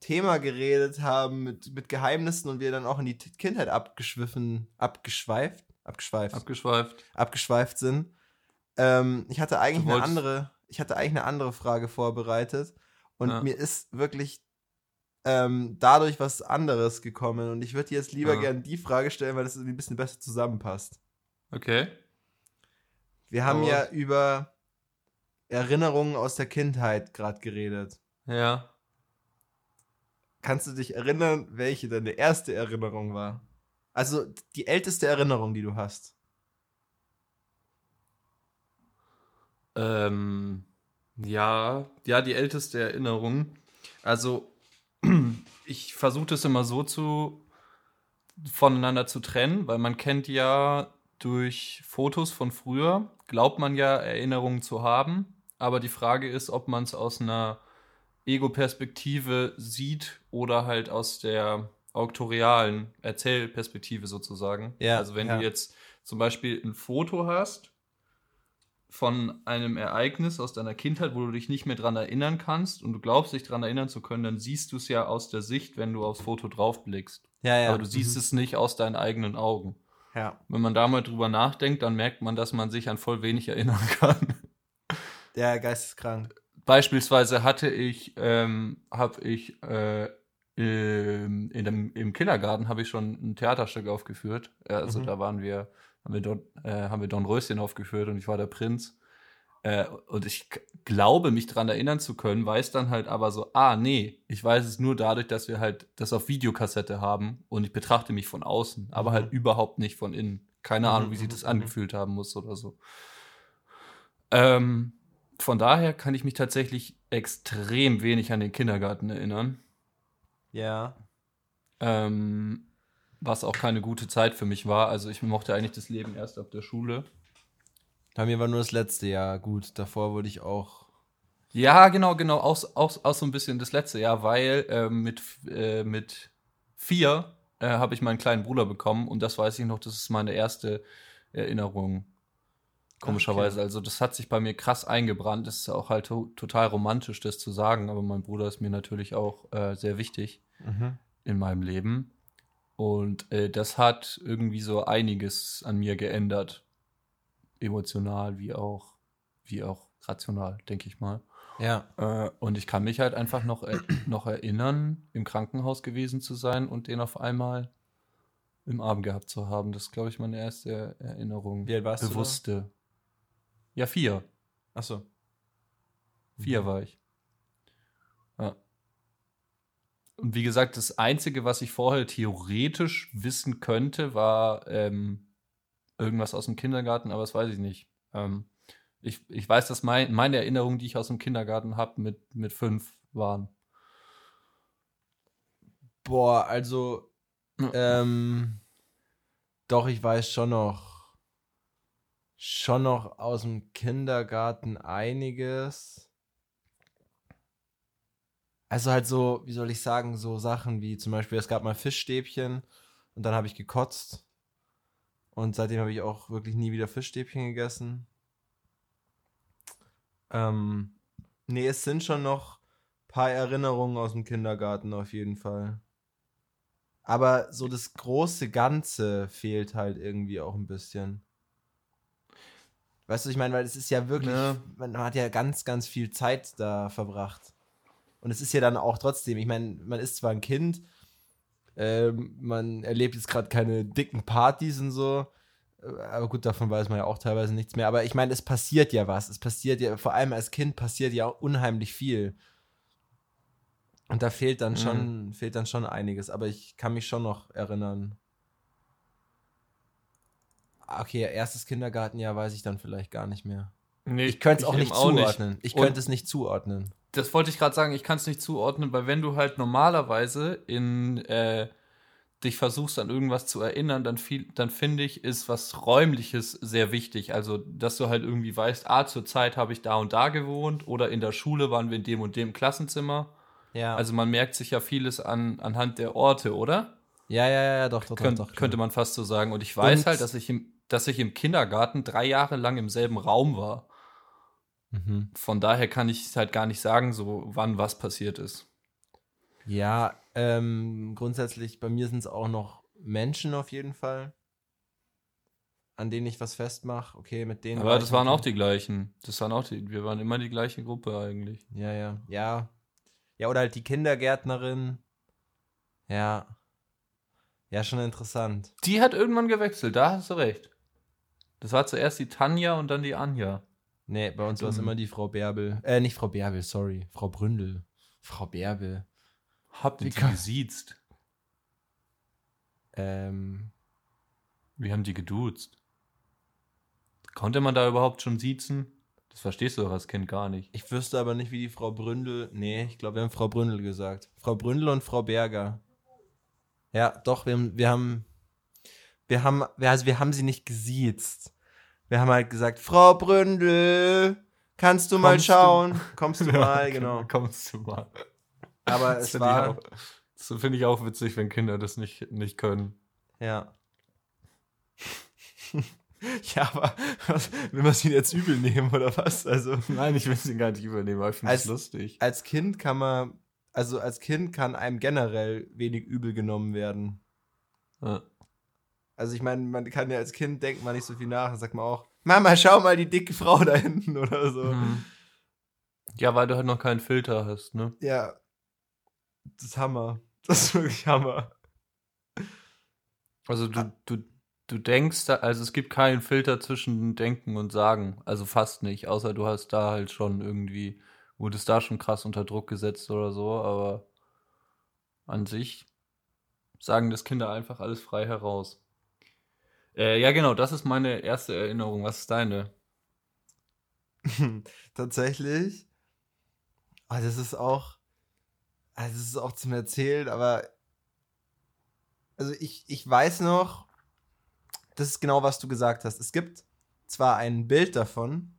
Thema geredet haben mit, mit Geheimnissen und wir dann auch in die Kindheit abgeschwiffen, abgeschweift, abgeschweift, Abgeschweift. abgeschweift sind. Ähm, ich hatte eigentlich eine andere, ich hatte eigentlich eine andere Frage vorbereitet und Ja. mir ist wirklich ähm, dadurch was anderes gekommen und ich würde dir jetzt lieber Ja. gerne die Frage stellen, weil das irgendwie ein bisschen besser zusammenpasst. Okay. Wir haben Aber- ja über Erinnerungen aus der Kindheit gerade geredet. Ja. kannst du dich erinnern, welche deine erste Erinnerung war? Also die älteste Erinnerung, die du hast. Ähm, ja, ja, die älteste Erinnerung. Also, ich versuche es immer so zu voneinander zu trennen, weil man kennt ja durch Fotos von früher, glaubt man ja Erinnerungen zu haben, aber die Frage ist, ob man es aus einer Ego-Perspektive sieht oder halt aus der auktorialen Erzählperspektive sozusagen. Ja, also wenn ja. du jetzt zum Beispiel ein Foto hast von einem Ereignis aus deiner Kindheit, wo du dich nicht mehr dran erinnern kannst und du glaubst, dich dran erinnern zu können, dann siehst du es ja aus der Sicht, wenn du aufs Foto draufblickst. Ja, ja. Aber du siehst es nicht aus deinen eigenen Augen. Ja. Wenn man da mal drüber nachdenkt, dann merkt man, dass man sich an voll wenig erinnern kann. Der geisteskrank. Beispielsweise hatte ich, ähm, habe ich äh, im, in dem, im Kindergarten habe ich schon ein Theaterstück aufgeführt. Ja, Also Mhm. da waren wir, haben wir, Don, äh, haben wir Don Röschen aufgeführt und ich war der Prinz. Äh, und ich glaube, mich dran erinnern zu können, weiß dann halt aber so, ah, nee, ich weiß es nur dadurch, dass wir halt das auf Videokassette haben und ich betrachte mich von außen, aber Mhm. halt überhaupt nicht von innen. Keine Mhm, Ahnung, wie sich mhm, das mhm. angefühlt haben muss oder so. Ähm, von daher kann ich mich tatsächlich extrem wenig an den Kindergarten erinnern. Ja. Ähm, was auch keine gute Zeit für mich war. Also ich mochte eigentlich das Leben erst ab der Schule. Bei mir war nur das letzte Jahr gut. Davor wurde ich auch. Ja, genau, genau. Auch, auch, auch so ein bisschen das letzte Jahr, weil ähm, mit, äh, mit vier äh, habe ich meinen kleinen Bruder bekommen und das weiß ich noch, das ist meine erste Erinnerung. Komischerweise. Also das hat sich bei mir krass eingebrannt. Das ist auch halt to total romantisch, das zu sagen, aber mein Bruder ist mir natürlich auch äh, sehr wichtig. Mhm. in meinem Leben. Und äh, das hat irgendwie so einiges an mir geändert. Emotional wie auch, wie auch rational, denke ich mal. Ja. Äh, und ich kann mich halt einfach noch, er noch erinnern, im Krankenhaus gewesen zu sein und den auf einmal im Arm gehabt zu haben. Das ist, glaube ich, meine erste Erinnerung. Wie alt warst du? Bewusste. Ja, vier. Achso. Vier Mhm. war ich. Ja. Und wie gesagt, das Einzige, was ich vorher theoretisch wissen könnte, war ähm, irgendwas aus dem Kindergarten, aber das weiß ich nicht. Ähm, ich, ich weiß, dass mein, meine Erinnerungen, die ich aus dem Kindergarten habe, mit, mit fünf waren. Boah, also. Ähm, doch, ich weiß schon noch. Schon noch aus dem Kindergarten einiges. Also halt so, wie soll ich sagen, so Sachen wie zum Beispiel, es gab mal Fischstäbchen und dann habe ich gekotzt. Und seitdem habe ich auch wirklich nie wieder Fischstäbchen gegessen. Ähm, nee, es sind schon noch paar Erinnerungen aus dem Kindergarten auf jeden Fall. Aber so das große Ganze fehlt halt irgendwie auch ein bisschen. Weißt du, ich meine, weil es ist ja wirklich, Ja. man hat ja ganz, ganz viel Zeit da verbracht. Und es ist ja dann auch trotzdem, ich meine, man ist zwar ein Kind, ähm, man erlebt jetzt gerade keine dicken Partys und so, aber gut, davon weiß man ja auch teilweise nichts mehr. Aber ich meine, es passiert ja was. Es passiert ja, vor allem als Kind passiert ja unheimlich viel. Und da fehlt dann schon, fehlt dann schon einiges. Aber ich kann mich schon noch erinnern. Ah, Okay, erstes Kindergartenjahr weiß ich dann vielleicht gar nicht mehr. Nee, Ich könnte es auch nicht zuordnen. Ich Und- könnte es nicht zuordnen. Das wollte ich gerade sagen, ich kann es nicht zuordnen, weil wenn du halt normalerweise in äh, dich versuchst an irgendwas zu erinnern, dann, viel, dann finde ich, ist was Räumliches sehr wichtig. Also, dass du halt irgendwie weißt, ah, zur Zeit habe ich da und da gewohnt oder in der Schule waren wir in dem und dem Klassenzimmer. Ja, Also man merkt sich ja vieles an, anhand der Orte, oder? ja, ja, ja, doch, doch, Könnt, doch, doch. könnte man fast so sagen. Und ich weiß Und- halt, dass ich, im, dass ich im Kindergarten drei Jahre lang im selben Raum war. Mhm. Von daher kann ich halt gar nicht sagen, so wann was passiert ist. Ja, ähm, grundsätzlich, bei mir sind es auch noch Menschen auf jeden Fall, an denen ich was festmache. Okay, mit denen. war Aber ich das waren auch die gleichen. Das waren auch die, wir waren immer die gleiche Gruppe eigentlich. Ja, ja, ja. Ja, oder halt die Kindergärtnerin. Ja. Ja, schon interessant. Die hat irgendwann gewechselt, da hast du recht. Das war zuerst die Tanja und dann die Anja. Nee, bei uns war es Mhm. immer die Frau Bärbel. Äh, nicht Frau Bärbel, sorry. Frau Bründel. Frau Bärbel. Habt ihr die gesiezt? Ähm, Wir haben die geduzt. Konnte man da überhaupt schon siezen? Das verstehst du doch als Kind gar nicht. ich wüsste aber nicht, wie die Frau Bründel. Nee, ich glaube, wir haben Frau Bründel gesagt. Frau Bründel und Frau Berger. Ja, doch, wir haben, wir haben, wir haben, also wir haben sie nicht gesiezt. Wir haben halt gesagt, Frau Bründel, kannst du mal Kommst du- schauen? Kommst du mal, genau. Kommst du mal. Aber Das es finde ich, war, auch- das finde ich auch witzig, wenn Kinder das nicht, nicht können. ja. ja, aber was, will man sie jetzt übel nehmen oder was? Also, Nein, ich will sie gar nicht übernehmen, aber ich finde es lustig. als Kind kann man, also als Kind kann einem generell wenig übel genommen werden. Ja. Also ich meine, man kann ja als Kind denkt man nicht so viel nach, dann sagt man auch, Mama, schau mal die dicke Frau da hinten oder so. Mhm. Ja, weil du halt noch keinen Filter hast, ne? Ja. Das ist Hammer. Das ist wirklich Hammer. Also du, du, du denkst, da, also es gibt keinen Filter zwischen Denken und Sagen. Also fast nicht, außer du hast da halt schon irgendwie, wurdest da schon krass unter Druck gesetzt oder so, aber an sich sagen das Kinder einfach alles frei heraus. Äh, ja, genau, das ist meine erste Erinnerung. Was ist deine? Tatsächlich. Ah, das ist auch. Also das ist auch zum Erzählen, aber. Also ich, ich weiß noch, das ist genau, was du gesagt hast. Es gibt zwar ein Bild davon,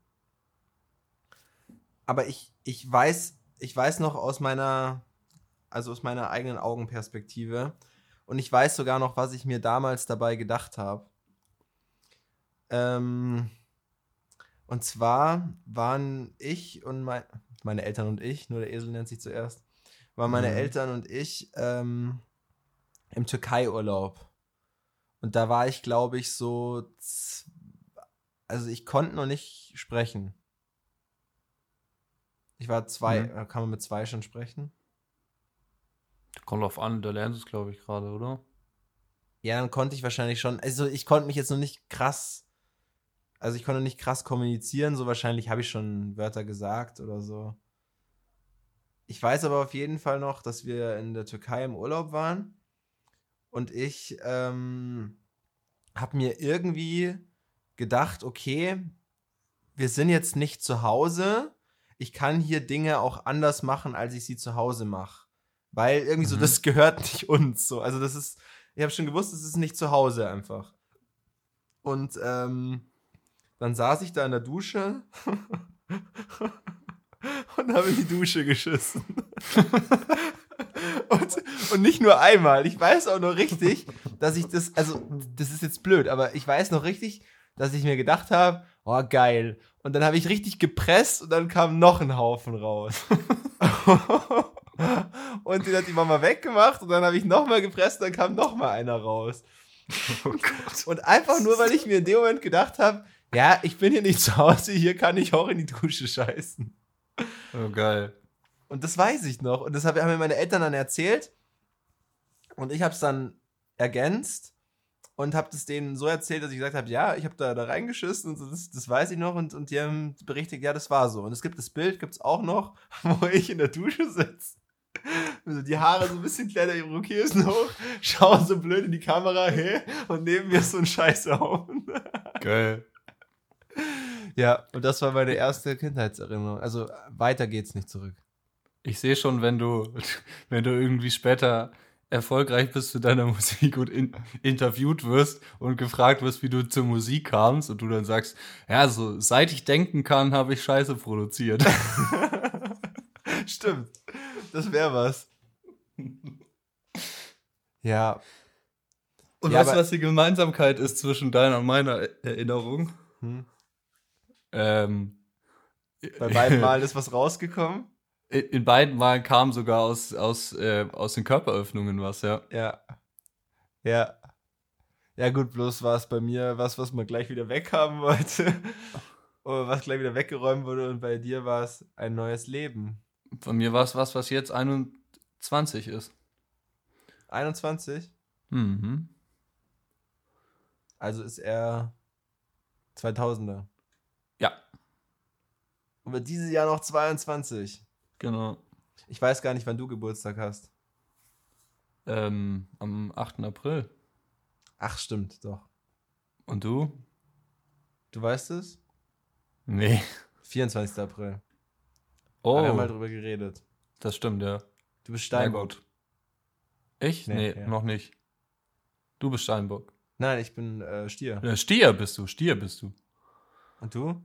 aber ich, ich weiß, ich weiß noch aus meiner, also aus meiner eigenen Augenperspektive. Und ich weiß sogar noch, was ich mir damals dabei gedacht habe. Ähm, und zwar waren ich und mein, meine Eltern und ich, nur der Esel nennt sich zuerst, waren meine Mhm. Eltern und ich ähm, im Türkei-Urlaub. Und da war ich, glaube ich, so. Also ich konnte noch nicht sprechen. Ich war zwei, Mhm. kann man mit zwei schon sprechen? Kommt drauf an, da lernst du es, glaube ich, gerade, oder? Ja, dann konnte ich wahrscheinlich schon. Also ich konnte mich jetzt noch nicht krass. Also ich konnte nicht krass kommunizieren, so wahrscheinlich habe ich schon Wörter gesagt oder so. Ich weiß aber auf jeden Fall noch, dass wir in der Türkei im Urlaub waren und ich ähm, habe mir irgendwie gedacht, okay, wir sind jetzt nicht zu Hause. Ich kann hier Dinge auch anders machen, als ich sie zu Hause mache. Weil irgendwie so, Mhm. das gehört nicht uns. So. Also das ist, ich habe schon gewusst, es ist nicht zu Hause einfach. Und ähm, dann saß ich da in der Dusche und habe in die Dusche geschissen. und, und nicht nur einmal. Ich weiß auch noch richtig, dass ich das, also das ist jetzt blöd, aber ich weiß noch richtig, dass ich mir gedacht habe, oh geil. Und dann habe ich richtig gepresst und dann kam noch ein Haufen raus. und den hat die Mama weggemacht und dann habe ich nochmal gepresst und dann kam nochmal einer raus. Oh. Und einfach nur, weil ich mir in dem Moment gedacht habe, ja, ich bin hier nicht zu Hause, hier kann ich auch in die Dusche scheißen. Oh, geil. Und das weiß ich noch. Und das hab- haben mir meine Eltern dann erzählt. Und ich habe es dann ergänzt und habe das denen so erzählt, dass ich gesagt habe, ja, ich habe da, da reingeschissen und so, das, das weiß ich noch. Und, und die haben berichtet, ja, das war so. Und es gibt das Bild, gibt es auch noch, wo ich in der Dusche sitze. Also die Haare so ein bisschen kleiner, Irokesen hoch, schauen so blöd in die Kamera, hä? Und neben mir so ein Scheißhaufen. Geil. Ja, und das war meine erste Kindheitserinnerung. Also weiter geht's nicht zurück. Ich sehe schon, wenn du, wenn du irgendwie später erfolgreich bist zu deiner Musik und in, interviewt wirst und gefragt wirst, wie du zur Musik kamst und du dann sagst, ja, so seit ich denken kann, habe ich Scheiße produziert. Stimmt. Das wäre was. Ja. Und Ja, weißt du, was die Gemeinsamkeit ist zwischen deiner und meiner Erinnerung? Hm. Ähm, Bei beiden Malen ist was rausgekommen. in, in beiden Malen kam sogar aus, aus, äh, aus den Körperöffnungen was, ja. Ja. Ja. Ja, gut, bloß war es bei mir was, was man gleich wieder weghaben wollte. Oder was gleich wieder weggeräumt wurde. Und bei dir war es ein neues Leben. Von mir war es was, was jetzt 21 ist. 21? Mhm. Also ist er 2000er. Und wird dieses Jahr noch 22. genau. Ich weiß gar nicht, wann du Geburtstag hast. Ähm, am 8. April. Ach, stimmt, doch. Und du? Du weißt es? Nee. 24. April. Oh, Wir haben mal drüber geredet. das stimmt, ja. Du bist Steinbock. Ich? Nee, Nee, ja. noch nicht. Du bist Steinbock. Nein, ich bin äh, Stier. Ja, Stier bist du, Stier bist du. Und du?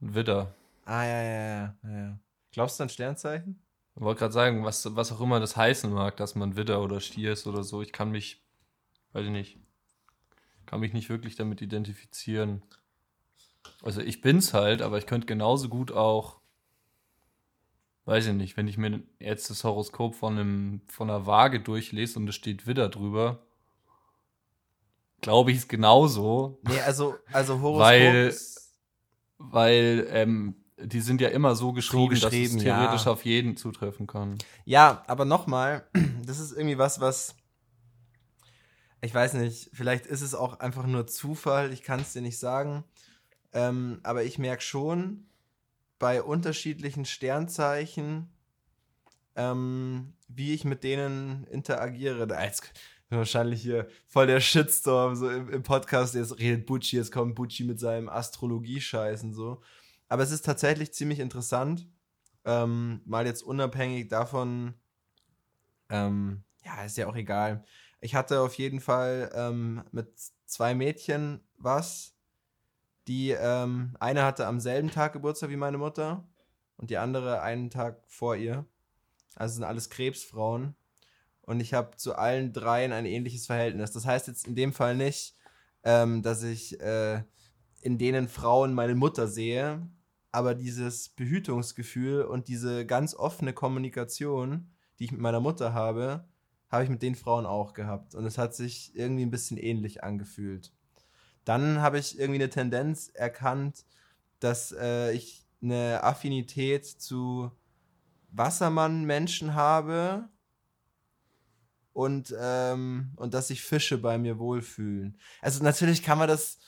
Widder. Ah, ja, ja, ja, ja, ja. Glaubst du an Sternzeichen? Ich wollte gerade sagen, was, was auch immer das heißen mag, dass man Widder oder Stier ist oder so. Ich kann mich, weiß ich nicht, kann mich nicht wirklich damit identifizieren. Also ich bin's halt, aber ich könnte genauso gut auch, weiß ich nicht, wenn ich mir jetzt das Horoskop von, einem, von einer Waage durchlese und es steht Widder drüber, glaube ich es genauso, Nee, also, also Horoskop Weil- weil ähm, die sind ja immer so geschrieben, dass geschrieben, es ja. theoretisch auf jeden zutreffen kann. Ja, aber nochmal, das ist irgendwie was, was. Ich weiß nicht, vielleicht ist es auch einfach nur Zufall, ich kann es dir nicht sagen. Ähm, aber ich merke schon bei unterschiedlichen Sternzeichen, ähm, wie ich mit denen interagiere. Da Jetzt wahrscheinlich hier voll der Shitstorm so im, im Podcast. Jetzt redet Bucci, jetzt kommt Bucci mit seinem Astrologie-Scheiß und so. Aber es ist tatsächlich ziemlich interessant ähm, mal jetzt unabhängig davon, ähm, ja, ist ja auch egal. Ich hatte auf jeden Fall ähm, mit zwei Mädchen was. Die ähm, eine hatte am selben Tag Geburtstag wie meine Mutter und die andere einen Tag vor ihr. Also sind alles Krebsfrauen. Und ich habe zu allen dreien ein ähnliches Verhältnis. Das heißt jetzt in dem Fall nicht, ähm, dass ich äh, in denen Frauen meine Mutter sehe, aber dieses Behütungsgefühl und diese ganz offene Kommunikation, die ich mit meiner Mutter habe, habe ich mit den Frauen auch gehabt. Und es hat sich irgendwie ein bisschen ähnlich angefühlt. Dann habe ich irgendwie eine Tendenz erkannt, dass äh, ich eine Affinität zu Wassermann-Menschen habe und, ähm, und dass sich Fische bei mir wohlfühlen. Also natürlich kann man das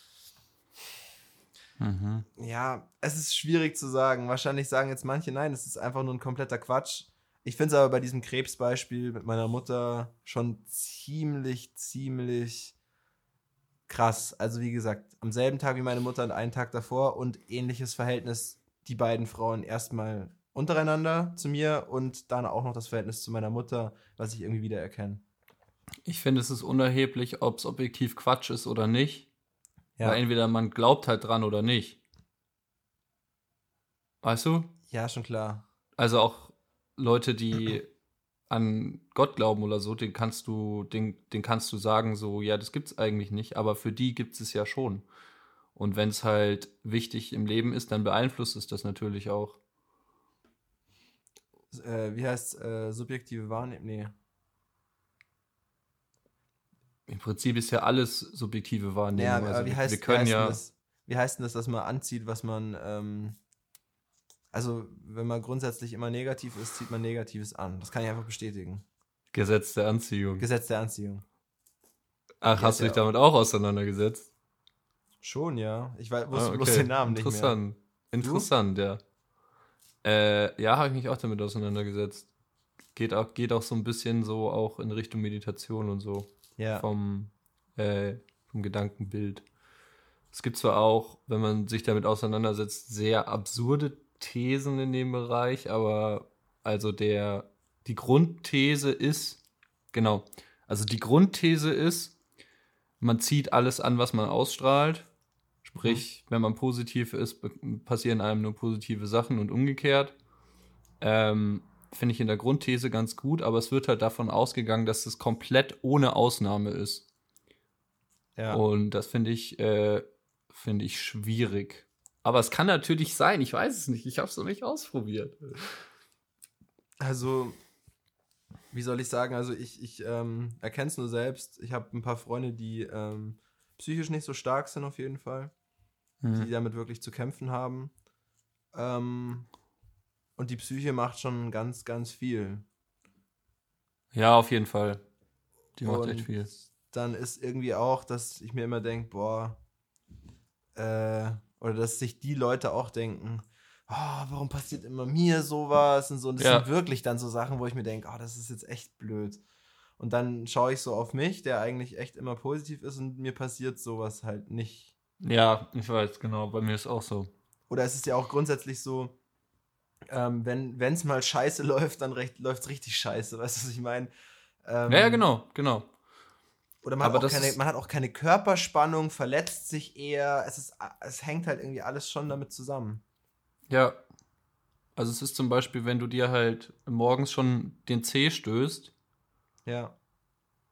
Mhm. ja, es ist schwierig zu sagen. Wahrscheinlich sagen jetzt manche, nein, es ist einfach nur ein kompletter Quatsch. Ich finde es aber bei diesem Krebsbeispiel mit meiner Mutter schon ziemlich, ziemlich krass. Also wie gesagt, am selben Tag wie meine Mutter und einen Tag davor und ähnliches Verhältnis die beiden Frauen erstmal untereinander zu mir und dann auch noch das Verhältnis zu meiner Mutter, was ich irgendwie wiedererkenne. Ich finde, es ist unerheblich, ob es objektiv Quatsch ist oder nicht. Ja. Weil entweder man glaubt halt dran oder nicht. Weißt du? ja, schon klar. Also auch Leute, die an Gott glauben oder so, den kannst du, den, den kannst du sagen, so, ja, das gibt's eigentlich nicht, aber für die gibt es ja schon. Und wenn es halt wichtig im Leben ist, dann beeinflusst es das natürlich auch. Äh, wie heißt äh, subjektive Wahrnehmung? Nee. Im Prinzip ist ja alles subjektive Wahrnehmung. Ja, also aber wie wir- heißt, wir können wie ja. das, wie heißt denn das, dass man anzieht, was man, ähm, also wenn man grundsätzlich immer negativ ist, zieht man Negatives an. Das kann ich einfach bestätigen. Gesetz der Anziehung. Gesetz der Anziehung. Ach, hast du dich damit auch auseinandergesetzt? Schon, ja. Ich weiß, wusste Ah, bloß okay. den Namen nicht mehr. Interessant. Interessant, ja. Äh, ja, habe ich mich auch damit auseinandergesetzt. Geht auch, geht auch so ein bisschen so auch in Richtung Meditation und so. Ja. Vom, äh, vom Gedankenbild. Es gibt zwar auch, wenn man sich damit auseinandersetzt, sehr absurde Thesen in dem Bereich, aber also der, die Grundthese ist, genau, also die Grundthese ist, man zieht alles an, was man ausstrahlt. Sprich, wenn man positiv ist, passieren einem nur positive Sachen und umgekehrt. Ähm, Finde ich in der Grundthese ganz gut, aber es wird halt davon ausgegangen, dass es komplett ohne Ausnahme ist. ja. Und das finde ich, äh, finde ich schwierig. Aber es kann natürlich sein, ich weiß es nicht, ich habe es noch nicht ausprobiert. Also, wie soll ich sagen, also ich, ich ähm, erkenne es nur selbst. Ich habe ein paar Freunde, die ähm, psychisch nicht so stark sind auf jeden Fall. Mhm. die damit wirklich zu kämpfen haben. Ähm, und die Psyche macht schon ganz, ganz viel. Ja, auf jeden Fall. Die macht und echt viel. Dann ist irgendwie auch, dass ich mir immer denke, boah, äh, oder dass sich die Leute auch denken, oh, warum passiert immer mir sowas und so. Und das Ja. sind wirklich dann so Sachen, wo ich mir denke, oh, das ist jetzt echt blöd. Und dann schaue ich so auf mich, der eigentlich echt immer positiv ist und mir passiert sowas halt nicht. Ja, ich weiß, genau, bei mir ist auch so. Oder es ist ja auch grundsätzlich so, ähm, wenn es mal scheiße läuft, dann läuft es richtig scheiße, weißt du, was ich meine? Ähm, ja, ja, genau, genau. Oder man hat, keine, man hat, auch keine, Körperspannung, verletzt sich eher. Es, ist, es hängt halt irgendwie alles schon damit zusammen. Ja. Also es ist zum Beispiel, wenn du dir halt morgens schon den Zeh stößt. Ja.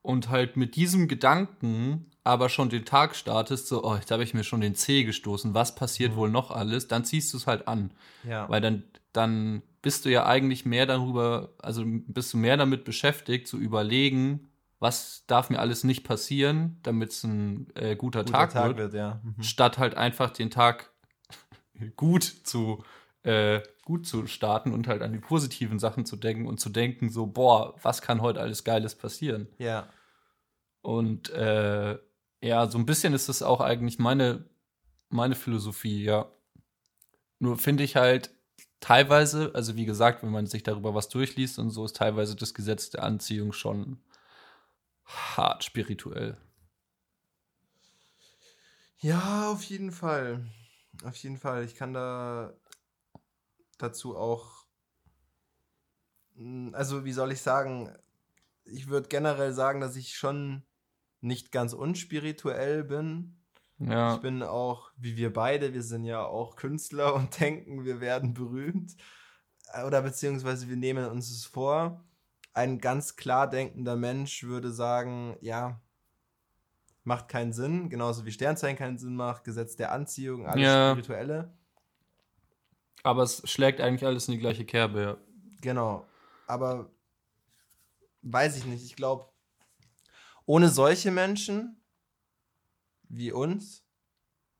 Und halt mit diesem Gedanken aber schon den Tag startest, so, oh, jetzt habe ich mir schon den Zeh gestoßen, was passiert mhm. wohl noch alles, dann ziehst du es halt an. Ja. Weil dann, dann bist du ja eigentlich mehr darüber, also bist du mehr damit beschäftigt, zu überlegen, was darf mir alles nicht passieren, damit es ein äh, guter, guter, Tag, Tag wird, wird ja. mhm. statt halt einfach den Tag gut zu äh, gut zu starten und halt an die positiven Sachen zu denken und zu denken so boah was kann heute alles Geiles passieren ja und äh, ja so ein bisschen ist das auch eigentlich meine meine Philosophie ja nur finde ich halt teilweise also wie gesagt wenn man sich darüber was durchliest und so ist teilweise das Gesetz der Anziehung schon hart spirituell. Ja, auf jeden Fall. Auf jeden Fall. Ich kann da dazu auch. Hm, also, wie soll ich sagen? Ich würde generell sagen, dass ich schon nicht ganz unspirituell bin. Ja. Ich bin auch, wie wir beide, wir sind ja auch Künstler und denken, wir werden berühmt. Oder beziehungsweise wir nehmen uns es vor ein ganz klar denkender Mensch würde sagen, ja, macht keinen Sinn, genauso wie Sternzeichen keinen Sinn macht, Gesetz der Anziehung, alles ja. spirituelle. Aber es schlägt eigentlich alles in die gleiche Kerbe, ja. Genau. Aber weiß ich nicht, ich glaube, ohne solche Menschen wie uns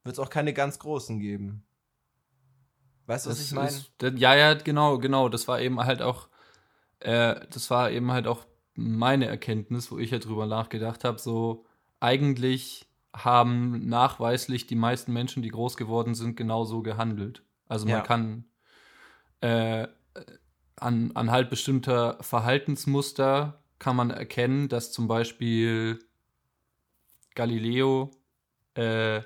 wird es auch keine ganz großen geben. Weißt du, was ich meine? Ja, ja, genau, genau. Das war eben halt auch äh, das war eben halt auch meine Erkenntnis, wo ich ja drüber nachgedacht habe, so eigentlich haben nachweislich die meisten Menschen, die groß geworden sind, genauso gehandelt. Also man ja. kann äh, an, an halt bestimmter Verhaltensmuster kann man erkennen, dass zum Beispiel Galileo, äh,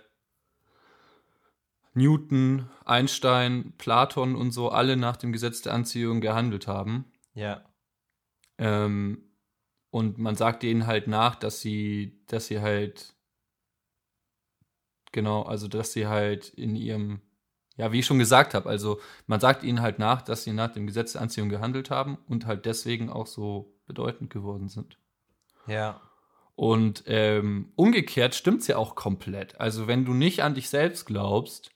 Newton, Einstein, Platon und so alle nach dem Gesetz der Anziehung gehandelt haben. Ja. Ähm, und man sagt denen halt nach, dass sie, dass sie halt, genau, also dass sie halt in ihrem, ja, wie ich schon gesagt habe, also man sagt ihnen halt nach, dass sie nach dem Gesetz der Anziehung gehandelt haben und halt deswegen auch so bedeutend geworden sind. Ja. Und ähm, umgekehrt stimmt es ja auch komplett. Also wenn du nicht an dich selbst glaubst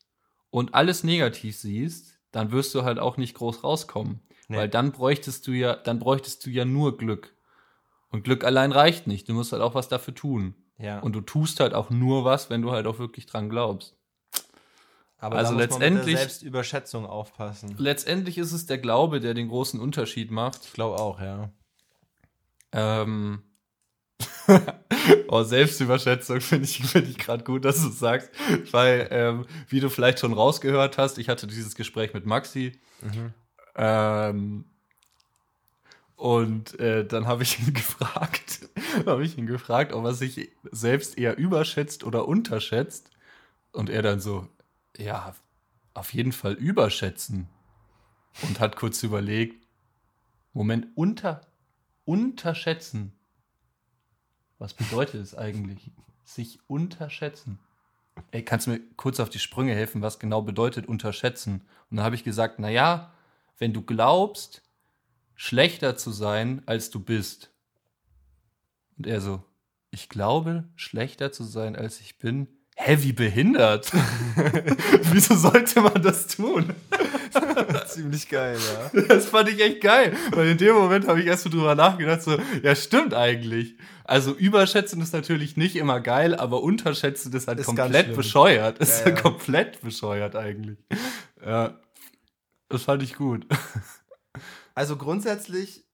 und alles negativ siehst, dann wirst du halt auch nicht groß rauskommen. Nee. Weil dann bräuchtest du ja, dann bräuchtest du ja nur Glück. Und Glück allein reicht nicht. Du musst halt auch was dafür tun. Ja. Und du tust halt auch nur was, wenn du halt auch wirklich dran glaubst. Aber also letztendlich mit Selbstüberschätzung aufpassen. Letztendlich ist es der Glaube, der den großen Unterschied macht. Ich glaube auch, ja. Ähm. oh, Selbstüberschätzung finde ich, find ich gerade gut, dass du es sagst. Weil, ähm, wie du vielleicht schon rausgehört hast, ich hatte dieses Gespräch mit Maxi. Mhm. Ähm, und äh, dann habe ich ihn gefragt, habe ich ihn gefragt, ob er sich selbst eher überschätzt oder unterschätzt. Und er dann so, ja, auf jeden Fall überschätzen. Und hat kurz überlegt, Moment, unter, unterschätzen. Was bedeutet es eigentlich? Sich unterschätzen. Ey, kannst du mir kurz auf die Sprünge helfen, was genau bedeutet unterschätzen? Und dann habe ich gesagt, na ja, wenn du glaubst, schlechter zu sein, als du bist. Und er so, ich glaube, schlechter zu sein, als ich bin. Hä, wie behindert? Wieso sollte man das tun? Ziemlich geil, ja. Das fand ich echt geil. Weil in dem Moment habe ich erst so drüber nachgedacht, so, ja, stimmt eigentlich. Also überschätzen ist natürlich nicht immer geil, aber unterschätzen ist halt ist komplett bescheuert. Ist ja, ja. komplett bescheuert eigentlich. Ja. Das fand ich gut. Also grundsätzlich,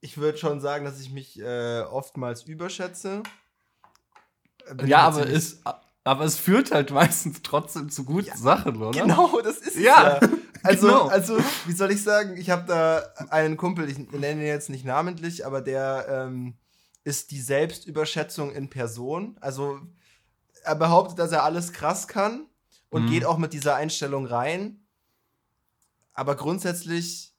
ich würde schon sagen, dass ich mich äh, oftmals überschätze. Bin ja, aber es, aber es führt halt meistens trotzdem zu guten ja, Sachen, oder? Genau, das ist ja. ja. Also, genau. also, wie soll ich sagen, ich habe da einen Kumpel, ich nenne ihn jetzt nicht namentlich, aber der ähm, ist die Selbstüberschätzung in Person. Also er behauptet, dass er alles krass kann und Mhm. geht auch mit dieser Einstellung rein. Aber grundsätzlich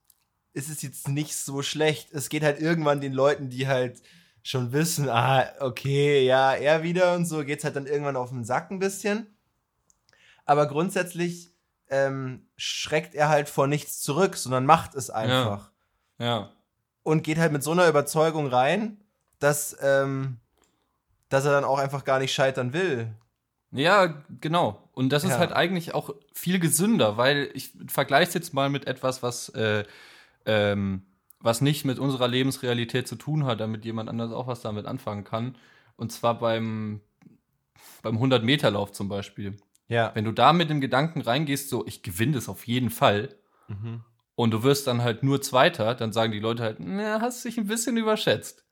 ist es jetzt nicht so schlecht. Es geht halt irgendwann den Leuten, die halt schon wissen, ah, okay, ja, er wieder und so, geht's halt dann irgendwann auf den Sack ein bisschen. Aber grundsätzlich ähm, schreckt er halt vor nichts zurück, sondern macht es einfach. Ja. Und geht halt mit so einer Überzeugung rein, dass, ähm, dass er dann auch einfach gar nicht scheitern will. Ja, genau. Und das ist Ja. halt eigentlich auch viel gesünder, weil ich vergleiche es jetzt mal mit etwas, was, äh, ähm, was nicht mit unserer Lebensrealität zu tun hat, damit jemand anders auch was damit anfangen kann. Und zwar beim, beim 100-Meter-Lauf zum Beispiel. Ja. Wenn du da mit dem Gedanken reingehst, so, ich gewinne das auf jeden Fall, Mhm. und du wirst dann halt nur Zweiter, dann sagen die Leute halt, na, hast dich ein bisschen überschätzt.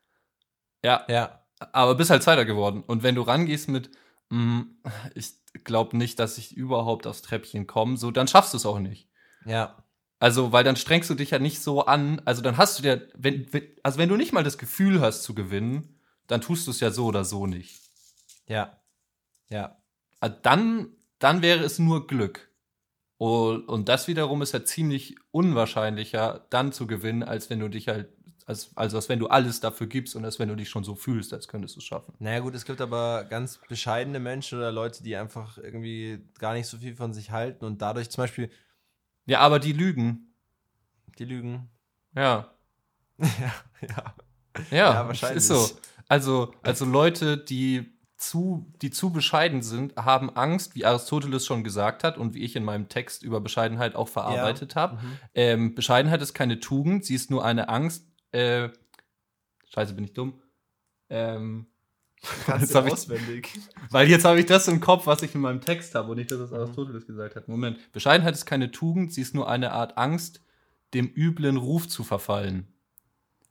Ja, Ja. aber bist halt Zweiter geworden. Und wenn du rangehst mit, mm, ich glaube nicht, dass ich überhaupt aufs Treppchen komme, so, dann schaffst du es auch nicht. Ja. Also, weil dann strengst du dich ja nicht so an. Also, dann hast du dir, wenn, wenn, also wenn du nicht mal das Gefühl hast zu gewinnen, dann tust du es ja so oder so nicht. Ja. Ja. Also dann, dann wäre es nur Glück. Und, das wiederum ist ja ziemlich unwahrscheinlicher, dann zu gewinnen, als wenn du dich halt, als, also als wenn du alles dafür gibst und als wenn du dich schon so fühlst, als könntest du es schaffen. Naja, gut, es gibt aber ganz bescheidene Menschen oder Leute, die einfach irgendwie gar nicht so viel von sich halten und dadurch zum Beispiel Ja, aber die lügen. die Lügen. Ja. ja, ja. Ja, Ja, wahrscheinlich. Ist so. Also, also Leute, die zu, die zu bescheiden sind, haben Angst, wie Aristoteles schon gesagt hat und wie ich in meinem Text über Bescheidenheit auch verarbeitet habe. Mhm. Ähm, Bescheidenheit ist keine Tugend, sie ist nur eine Angst. Äh, Scheiße, bin ich dumm. Ähm, Kannst Jetzt du ich- auswendig. weil jetzt habe ich das im Kopf, was ich in meinem Text habe und nicht, dass das Aristoteles gesagt hat. Moment. Bescheidenheit ist keine Tugend, sie ist nur eine Art Angst, dem üblen Ruf zu verfallen.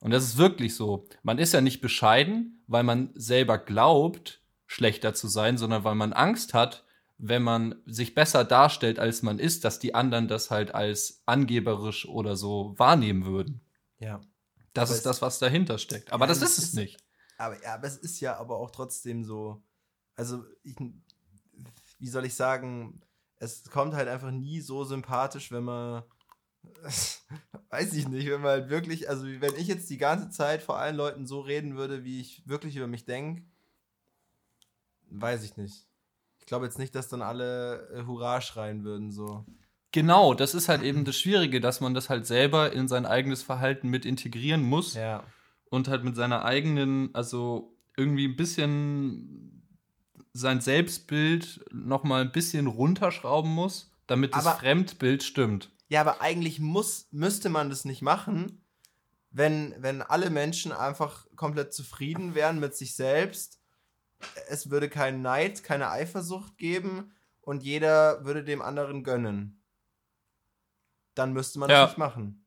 Und das ist wirklich so. Man ist ja nicht bescheiden, weil man selber glaubt, schlechter zu sein, sondern weil man Angst hat, wenn man sich besser darstellt, als man ist, dass die anderen das halt als angeberisch oder so wahrnehmen würden. Ja. Das Aber ist das, was dahinter steckt. Aber Ja, das ist es ist- nicht. Aber, ja, aber es ist ja aber auch trotzdem so. Also, ich, wie soll ich sagen, es kommt halt einfach nie so sympathisch, wenn man. Weiß ich nicht, wenn man halt wirklich, also wenn ich jetzt die ganze Zeit vor allen Leuten so reden würde, wie ich wirklich über mich denke, weiß ich nicht. Ich glaube jetzt nicht, dass dann alle äh, Hurra schreien würden, so. Genau, das ist halt eben das Schwierige, dass man das halt selber in sein eigenes Verhalten mit integrieren muss Ja. und halt mit seiner eigenen, also irgendwie ein bisschen sein Selbstbild noch mal ein bisschen runterschrauben muss, damit das Aber- Fremdbild stimmt. Ja, aber eigentlich muss, müsste man das nicht machen, wenn, wenn alle Menschen einfach komplett zufrieden wären mit sich selbst. Es würde keinen Neid, keine Eifersucht geben und jeder würde dem anderen gönnen. Dann müsste man Ja. das nicht machen.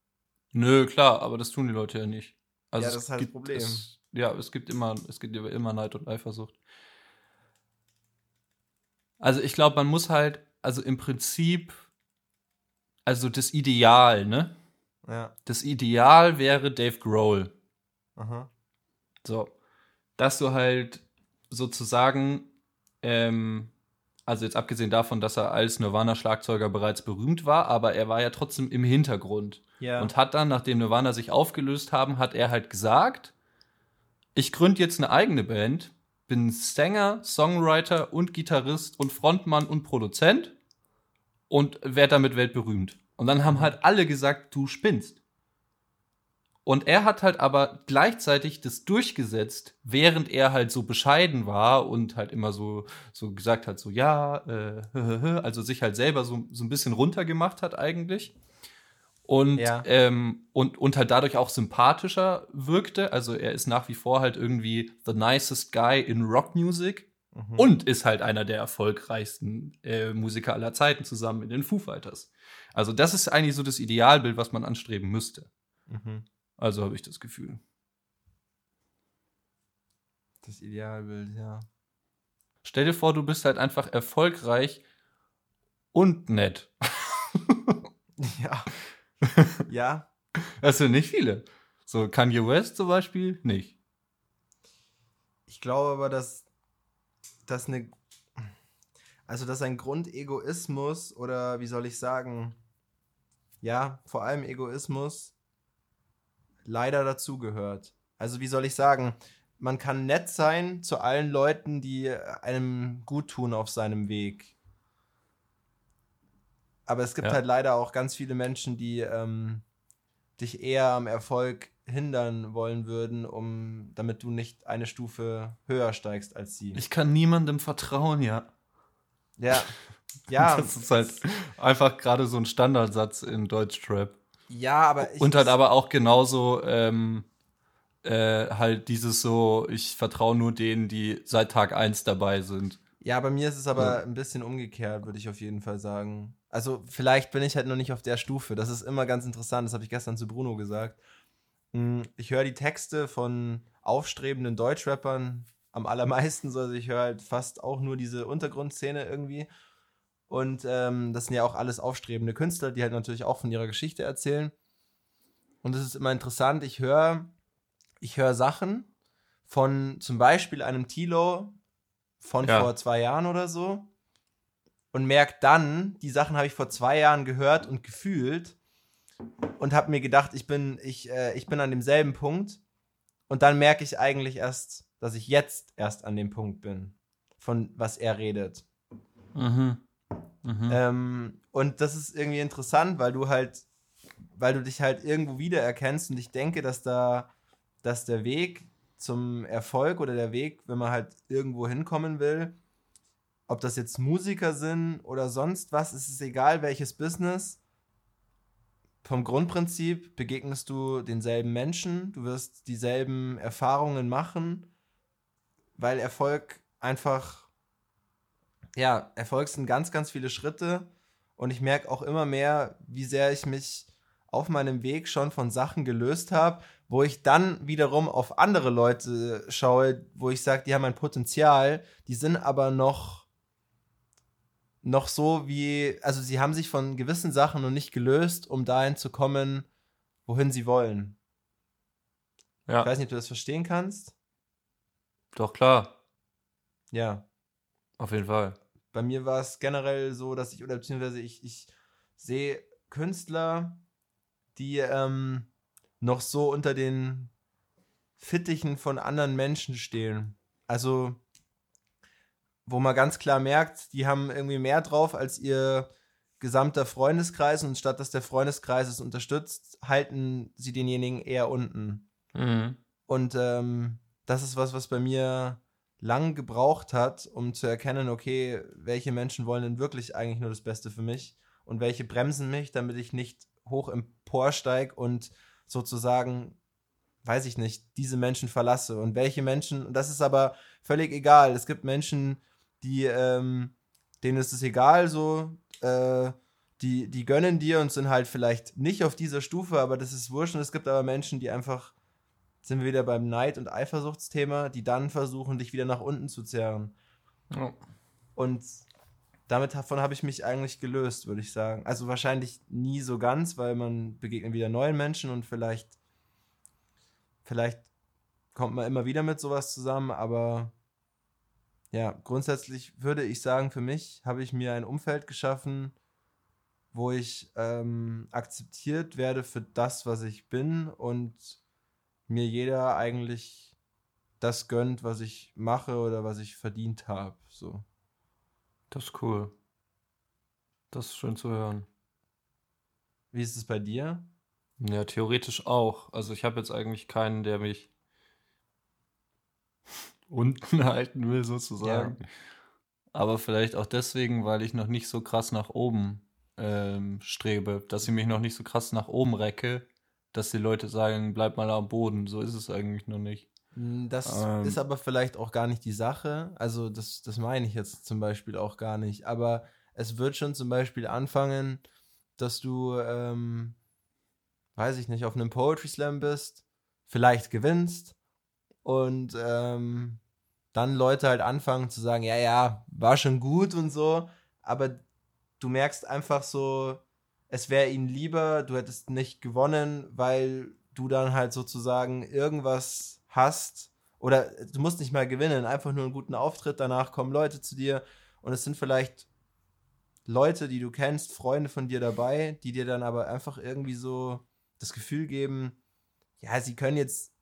Nö, klar, aber das tun die Leute ja nicht. Also Ja, das ist halt das gibt, Problem. Es, ja, es gibt immer, es gibt immer Neid und Eifersucht. Also ich glaube, man muss halt, also im Prinzip, also das Ideal, ne? Ja. Das Ideal wäre Dave Grohl. Aha. So, dass du halt sozusagen, ähm, also jetzt abgesehen davon, dass er als Nirvana-Schlagzeuger bereits berühmt war, aber er war ja trotzdem im Hintergrund. Ja. Und hat dann, nachdem Nirvana sich aufgelöst haben, hat er halt gesagt, ich gründe jetzt eine eigene Band, bin Sänger, Songwriter und Gitarrist und Frontmann und Produzent und werde damit weltberühmt. Und dann haben halt alle gesagt, du spinnst. Und er hat halt aber gleichzeitig das durchgesetzt, während er halt so bescheiden war und halt immer so, so gesagt hat, so ja, äh, also sich halt selber so, so ein bisschen runtergemacht hat eigentlich. Und, Ja. ähm, und, und halt dadurch auch sympathischer wirkte. Also er ist nach wie vor halt irgendwie the nicest guy in Rockmusic Mhm. und ist halt einer der erfolgreichsten äh, Musiker aller Zeiten zusammen mit den Foo Fighters. Also das ist eigentlich so das Idealbild, was man anstreben müsste. Mhm. Also habe ich das Gefühl. Das Idealbild, ja. Stell dir vor, du bist halt einfach erfolgreich und nett. Ja. ja. Das sind nicht viele. So Kanye West zum Beispiel nicht. Ich glaube aber, dass, dass eine, also dass ein Grundegoismus oder wie soll ich sagen, ja, vor allem Egoismus leider dazugehört. Also wie soll ich sagen, man kann nett sein zu allen Leuten, die einem gut tun auf seinem Weg. Aber es gibt ja. halt leider auch ganz viele Menschen, die ähm, dich eher am Erfolg hindern wollen würden, um damit du nicht eine Stufe höher steigst als sie. Ich kann niemandem vertrauen, ja. Ja. Ja. Das ist halt einfach gerade so ein Standardsatz in Deutschtrap. Ja, aber ich Und halt aber auch genauso ähm, äh, halt dieses so, ich vertraue nur denen, die seit Tag 1 dabei sind. Ja, bei mir ist es aber ja. ein bisschen umgekehrt, würde ich auf jeden Fall sagen. Also vielleicht bin ich halt noch nicht auf der Stufe. Das ist immer ganz interessant. Das habe ich gestern zu Bruno gesagt. Hm, ich höre die Texte von aufstrebenden Deutschrappern am allermeisten. Also ich höre halt fast auch nur diese Untergrundszene irgendwie. Und ähm, das sind ja auch alles aufstrebende Künstler, die halt natürlich auch von ihrer Geschichte erzählen. Und es ist immer interessant. Ich höre ich höre Sachen von zum Beispiel einem Tilo von ja. vor zwei Jahren oder so und merke dann, die Sachen habe ich vor zwei Jahren gehört und gefühlt und habe mir gedacht, ich bin, ich, äh, ich bin an demselben Punkt. Und dann merke ich eigentlich erst, dass ich jetzt erst an dem Punkt bin, von was er redet. Mhm. Mhm. Ähm, und das ist irgendwie interessant, weil du halt, weil du dich halt irgendwo wiedererkennst und ich denke, dass da, dass der Weg zum Erfolg oder der Weg, wenn man halt irgendwo hinkommen will, ob das jetzt Musiker sind oder sonst was, ist es egal, welches Business. Vom Grundprinzip begegnest du denselben Menschen, du wirst dieselben Erfahrungen machen, weil Erfolg einfach, ja, Erfolg sind ganz, ganz viele Schritte und ich merke auch immer mehr, wie sehr ich mich auf meinem Weg schon von Sachen gelöst habe, wo ich dann wiederum auf andere Leute schaue, wo ich sage, die haben ein Potenzial, die sind aber noch noch so wie, also sie haben sich von gewissen Sachen noch nicht gelöst, um dahin zu kommen, wohin sie wollen. Ja. Ich weiß nicht, ob du das verstehen kannst. Doch, klar. Ja. Auf jeden Fall. Bei mir war es generell so, dass ich, oder beziehungsweise ich, ich sehe Künstler, die ähm, noch so unter den Fittichen von anderen Menschen stehen. Also wo man ganz klar merkt, die haben irgendwie mehr drauf als ihr gesamter Freundeskreis und statt dass der Freundeskreis es unterstützt, halten sie denjenigen eher unten. Mhm. Und ähm, das ist was, was bei mir lang gebraucht hat, um zu erkennen, okay, welche Menschen wollen denn wirklich eigentlich nur das Beste für mich und welche bremsen mich, damit ich nicht hoch emporsteige und sozusagen, weiß ich nicht, diese Menschen verlasse. Und welche Menschen, und das ist aber völlig egal. Es gibt Menschen, die, ähm, denen ist es egal, so, äh, die, die gönnen dir und sind halt vielleicht nicht auf dieser Stufe, aber das ist wurscht. Und es gibt aber Menschen, die einfach, sind wir wieder beim Neid- und Eifersuchtsthema, die dann versuchen, dich wieder nach unten zu zerren. Oh. Und damit davon habe ich mich eigentlich gelöst, würde ich sagen. Also wahrscheinlich nie so ganz, weil man begegnet wieder neuen Menschen und vielleicht, vielleicht kommt man immer wieder mit sowas zusammen, aber ja, grundsätzlich würde ich sagen, für mich habe ich mir ein Umfeld geschaffen, wo ich ähm, akzeptiert werde für das, was ich bin und mir jeder eigentlich das gönnt, was ich mache oder was ich verdient habe. So. Das ist cool. Das ist schön zu hören. Wie ist es bei dir? Ja, theoretisch auch. Also ich habe jetzt eigentlich keinen, der mich unten halten will, sozusagen. Ja. Aber vielleicht auch deswegen, weil ich noch nicht so krass nach oben ähm, strebe, dass ich mich noch nicht so krass nach oben recke, dass die Leute sagen, bleib mal am Boden. So ist es eigentlich noch nicht. Hm, das ähm, ist aber vielleicht auch gar nicht die Sache. Also, das, das meine ich jetzt zum Beispiel auch gar nicht. Aber es wird schon zum Beispiel anfangen, dass du, ähm, weiß ich nicht, auf einem Poetry Slam bist, vielleicht gewinnst und ähm, dann Leute halt anfangen zu sagen, ja, ja, war schon gut und so, aber du merkst einfach so, es wäre ihnen lieber, du hättest nicht gewonnen, weil du dann halt sozusagen irgendwas hast Oder du musst nicht mal gewinnen, einfach nur einen guten Auftritt, danach kommen Leute zu dir und es sind vielleicht Leute, die du kennst, Freunde von dir dabei, die dir dann aber einfach irgendwie so das Gefühl geben, ja, sie können jetzt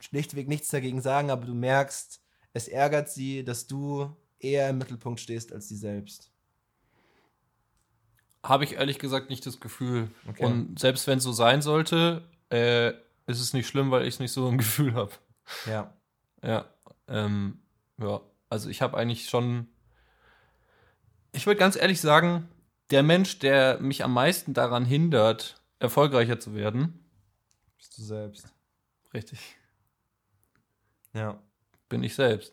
schlichtweg nichts dagegen sagen, aber du merkst, es ärgert sie, dass du eher im Mittelpunkt stehst als sie selbst. Habe ich ehrlich gesagt nicht das Gefühl. Okay. Und selbst wenn es so sein sollte, äh, ist es nicht schlimm, weil ich nicht so ein Gefühl habe. Ja. Ja. Ähm, ja. Also ich habe eigentlich schon. Ich würde ganz ehrlich sagen, der Mensch, der mich am meisten daran hindert, erfolgreicher zu werden, bist du selbst. Richtig. Ja. Bin ich selbst.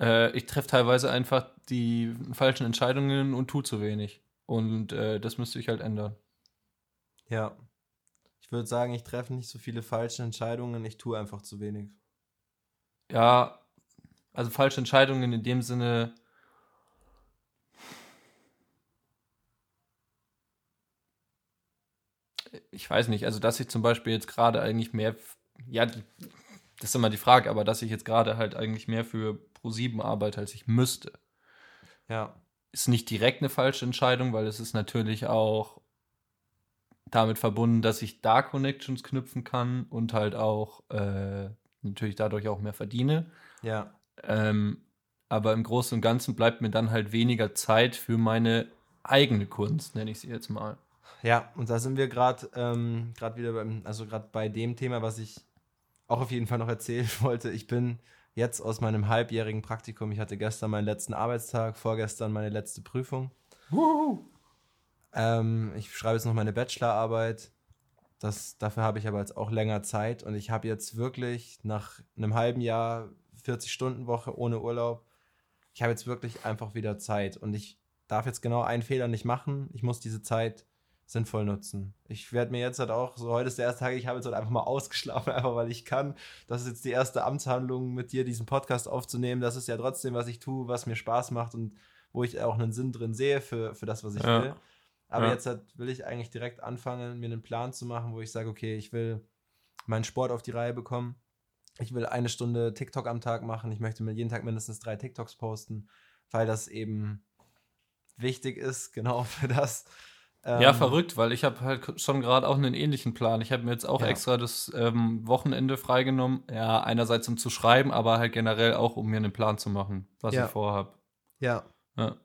Äh, ich treffe teilweise einfach die falschen Entscheidungen und tue zu wenig. Und äh, das müsste ich halt ändern. Ja. Ich würde sagen, ich treffe nicht so viele falsche Entscheidungen, ich tue einfach zu wenig. Ja, also falsche Entscheidungen in dem Sinne. Ich weiß nicht, also dass ich zum Beispiel jetzt gerade eigentlich mehr, ja, das ist immer die Frage, aber dass ich jetzt gerade halt eigentlich mehr für Pro7 arbeite, als ich müsste. Ja. Ist nicht direkt eine falsche Entscheidung, weil es ist natürlich auch damit verbunden, dass ich da Connections knüpfen kann und halt auch äh, natürlich dadurch auch mehr verdiene. Ja. Ähm, aber im Großen und Ganzen bleibt mir dann halt weniger Zeit für meine eigene Kunst, nenne ich sie jetzt mal. Ja, und da sind wir gerade ähm, gerade wieder beim, also gerade bei dem Thema, was ich auch auf jeden Fall noch erzählen wollte. Ich bin jetzt aus meinem halbjährigen Praktikum. Ich hatte gestern meinen letzten Arbeitstag, vorgestern meine letzte Prüfung. Ähm, ich schreibe jetzt noch meine Bachelorarbeit. Das, dafür habe ich aber jetzt auch länger Zeit und ich habe jetzt wirklich nach einem halben Jahr 40-Stunden-Woche ohne Urlaub, ich habe jetzt wirklich einfach wieder Zeit und ich darf jetzt genau einen Fehler nicht machen. Ich muss diese Zeit sinnvoll nutzen. Ich werde mir jetzt halt auch, so heute ist der erste Tag, ich habe jetzt halt einfach mal ausgeschlafen, einfach weil ich kann. Das ist jetzt die erste Amtshandlung, mit dir diesen Podcast aufzunehmen. Das ist ja trotzdem, was ich tue, was mir Spaß macht und wo ich auch einen Sinn drin sehe für, für das, was ich ja. will. Aber ja. jetzt halt will ich eigentlich direkt anfangen, mir einen Plan zu machen, wo ich sage, okay, ich will meinen Sport auf die Reihe bekommen. Ich will eine Stunde TikTok am Tag machen. Ich möchte mir jeden Tag mindestens drei TikToks posten, weil das eben wichtig ist, genau für das. Ja, ähm, verrückt, weil ich habe halt schon gerade auch einen ähnlichen Plan. Ich habe mir jetzt auch ja. extra das ähm, Wochenende freigenommen. Ja, einerseits um zu schreiben, aber halt generell auch, um mir einen Plan zu machen, was ja. ich vorhabe. Ja. ja.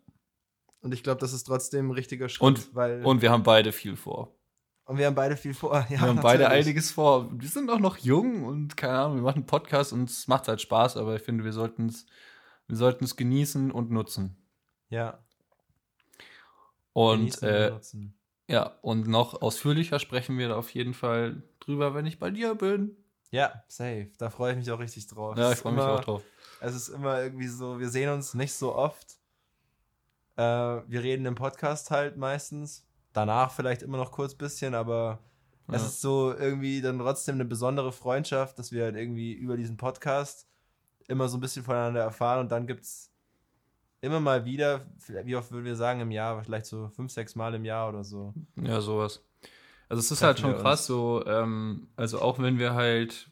Und ich glaube, das ist trotzdem ein richtiger Schritt. Und, weil und wir haben beide viel vor. Und wir haben beide viel vor. Ja, wir haben natürlich. beide einiges vor. Wir sind auch noch jung und keine Ahnung, wir machen einen Podcast und es macht halt Spaß, aber ich finde, wir sollten es wir sollten's genießen und nutzen. Ja. Und äh, ja, und noch ausführlicher sprechen wir da auf jeden Fall drüber, wenn ich bei dir bin. Ja, safe. Da freue ich mich auch richtig drauf. Ja, ich freue mich auch drauf. Es ist immer irgendwie so, wir sehen uns nicht so oft. Äh, wir reden im Podcast halt meistens. Danach vielleicht immer noch kurz bisschen, aber ja. es ist so irgendwie dann trotzdem eine besondere Freundschaft, dass wir halt irgendwie über diesen Podcast immer so ein bisschen voneinander erfahren und dann gibt es immer mal wieder, wie oft würden wir sagen im Jahr, vielleicht so fünf, sechs Mal im Jahr oder so. Ja, sowas. Also es ist halt schon krass, so, ähm, also auch wenn wir halt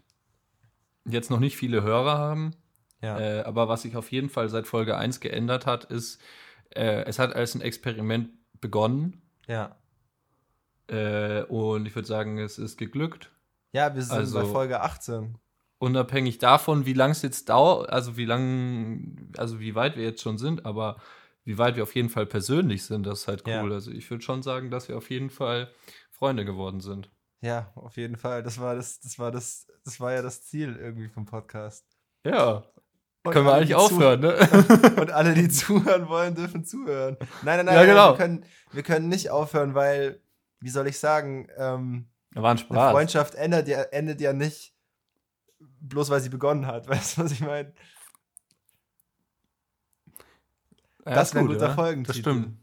jetzt noch nicht viele Hörer haben, ja. äh, aber was sich auf jeden Fall seit Folge 1 geändert hat, ist, äh, es hat als ein Experiment begonnen. Ja. Äh, und ich würde sagen, es ist geglückt. Ja, wir sind also, bei Folge 18 unabhängig davon, wie lang es jetzt dauert, also wie lang, also wie weit wir jetzt schon sind, aber wie weit wir auf jeden Fall persönlich sind, das ist halt cool. Ja. Also ich würde schon sagen, dass wir auf jeden Fall Freunde geworden sind. Ja, auf jeden Fall. Das war das, das war das, das war ja das Ziel irgendwie vom Podcast. Ja. Und können wir eigentlich aufhören, ne? Und alle, die zuhören wollen, dürfen zuhören. Nein, nein, nein, ja, genau. wir, können, wir können nicht aufhören, weil, wie soll ich sagen, ähm, war ein Spaß. eine Freundschaft endet ja, endet ja nicht bloß weil sie begonnen hat. Weißt du, was ich meine? Ja, das wäre ein guter ja? Folgentitel. Das stimmt.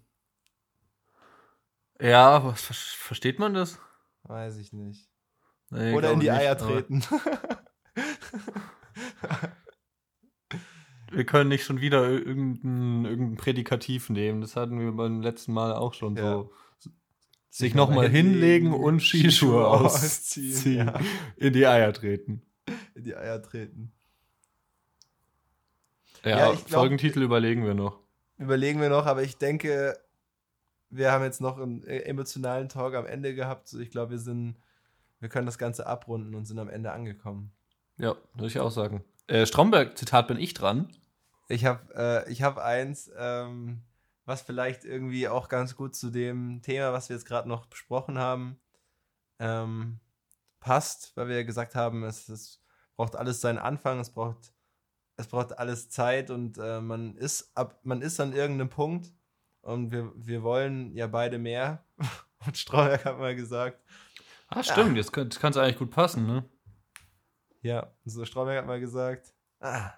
Ja, was, versteht man das? Weiß ich nicht. Nee, Oder in die nicht, Eier treten. wir können nicht schon wieder irgendein, irgendein Prädikativ nehmen. Das hatten wir beim letzten Mal auch schon ja. so. Sich nochmal hinlegen und Skischuhe ausziehen. Ja. In die Eier treten in die Eier treten. Ja, Ja, glaub- Folgentitel überlegen wir noch. Überlegen wir noch, aber ich denke, wir haben jetzt noch einen äh, emotionalen Talk am Ende gehabt. So, Ich glaube, wir sind, wir können das Ganze abrunden und sind am Ende angekommen. Ja, würde ich auch sagen. Äh, Stromberg-Zitat bin ich dran. Ich habe äh, ich hab eins, ähm, was vielleicht irgendwie auch ganz gut zu dem Thema, was wir jetzt gerade noch besprochen haben, ähm, passt, weil wir ja gesagt haben, es, es braucht alles seinen Anfang, es braucht, es braucht alles Zeit und äh, man ist ab, man ist an irgendeinem Punkt und wir, wir wollen ja beide mehr. Und Strauberg hat mal gesagt, Ah, stimmt, jetzt kann es eigentlich gut passen, ne? ja, so Strauberg hat mal gesagt, ah,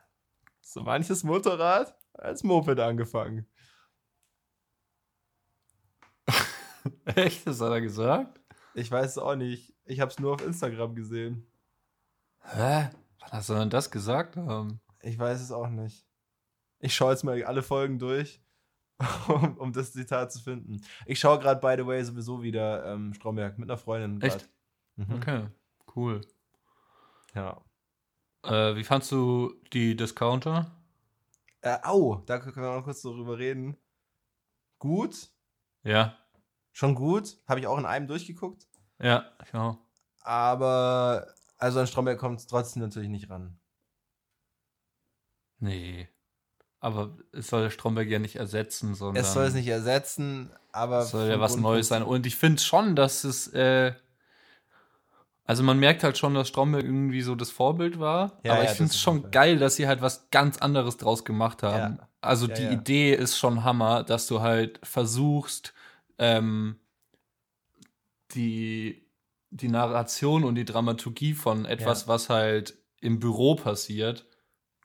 so manches Motorrad als Moped angefangen. Echt? Das hat er gesagt? Ich weiß es auch nicht. Ich habe es nur auf Instagram gesehen. Hä? Wann soll denn das gesagt haben? Ich weiß es auch nicht. Ich schaue jetzt mal alle Folgen durch, um, um das Zitat zu finden. Ich schaue gerade, by the way, sowieso wieder ähm, Stromberg mit einer Freundin. grad. Echt? Mhm. Okay, cool. Ja. Äh, wie fandst du die Discounter? Äh, au, da können wir noch kurz darüber reden. Gut, Ja, schon gut. Habe ich auch in einem durchgeguckt. ja, genau. Aber, also an Stromberg kommt es trotzdem natürlich nicht ran. Nee. Aber es soll Stromberg ja nicht ersetzen, sondern Es soll es nicht ersetzen, aber. es soll ja was Neues sein. Und ich finde schon, dass es, äh, also man merkt halt schon, dass Stromberg irgendwie so das Vorbild war. Ja, aber ja, ich finde es schon geil, dass sie halt was ganz anderes draus gemacht haben. Ja. Also Ja, die ja. Idee ist schon Hammer, dass du halt versuchst, ähm, die, die Narration und die Dramaturgie von etwas, Ja. was halt im Büro passiert,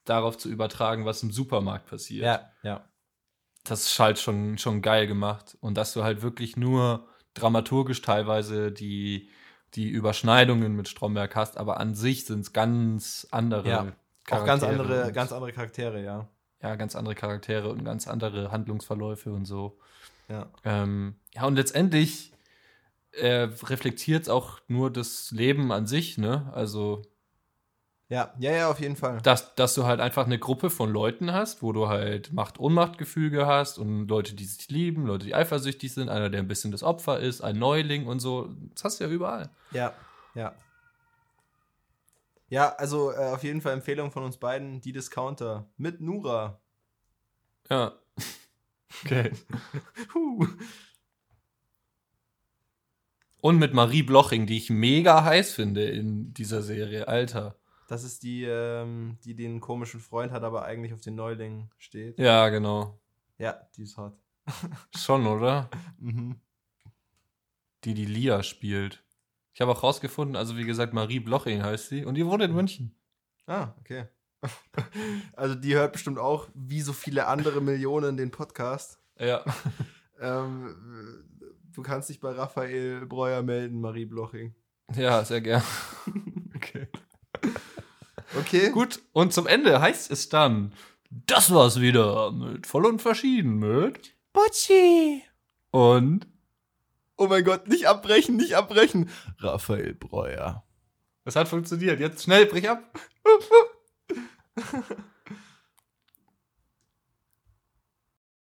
darauf zu übertragen, was im Supermarkt passiert. Ja, ja. Das ist halt schon, schon geil gemacht. Und dass du halt wirklich nur dramaturgisch teilweise die, die Überschneidungen mit Stromberg hast, aber an sich sind es ganz andere Ja. Auch ganz Charaktere andere, ganz andere Charaktere, ja. ja, ganz andere Charaktere und ganz andere Handlungsverläufe und so. Ja. Ähm, ja, und letztendlich äh, reflektiert es auch nur das Leben an sich, ne? Also, Ja, ja, ja, auf jeden Fall. dass, dass du halt einfach eine Gruppe von Leuten hast, wo du halt Macht-Ohnmacht-Gefüge hast und Leute, die sich lieben, Leute, die eifersüchtig sind, einer, der ein bisschen das Opfer ist, ein Neuling und so. Das hast du ja überall. Ja, ja. Ja, also äh, auf jeden Fall Empfehlung von uns beiden, die Discounter mit Nura. Ja. Okay. Huh. Und mit Marie Bloching, die ich mega heiß finde in dieser Serie. Alter. Das ist die, ähm, die den komischen Freund hat, aber eigentlich auf den Neuling steht. Ja, genau. Ja, die ist hot. Schon, oder? Mhm. die die Lia spielt. Ich habe auch rausgefunden, also wie gesagt, Marie Bloching heißt sie und die wohnt in München. Ah, okay. Also die hört bestimmt auch, wie so viele andere Millionen, den Podcast. Ja. Ähm, du kannst dich bei Raphael Breuer melden, Marie Bloching. Ja, sehr gern. okay. Okay. Gut, und zum Ende heißt es dann, das war's wieder mit Voll und Verschieden mit Bocci. und Oh mein Gott, nicht abbrechen, nicht abbrechen. Raphael Breuer. es hat funktioniert. Jetzt schnell, brich ab.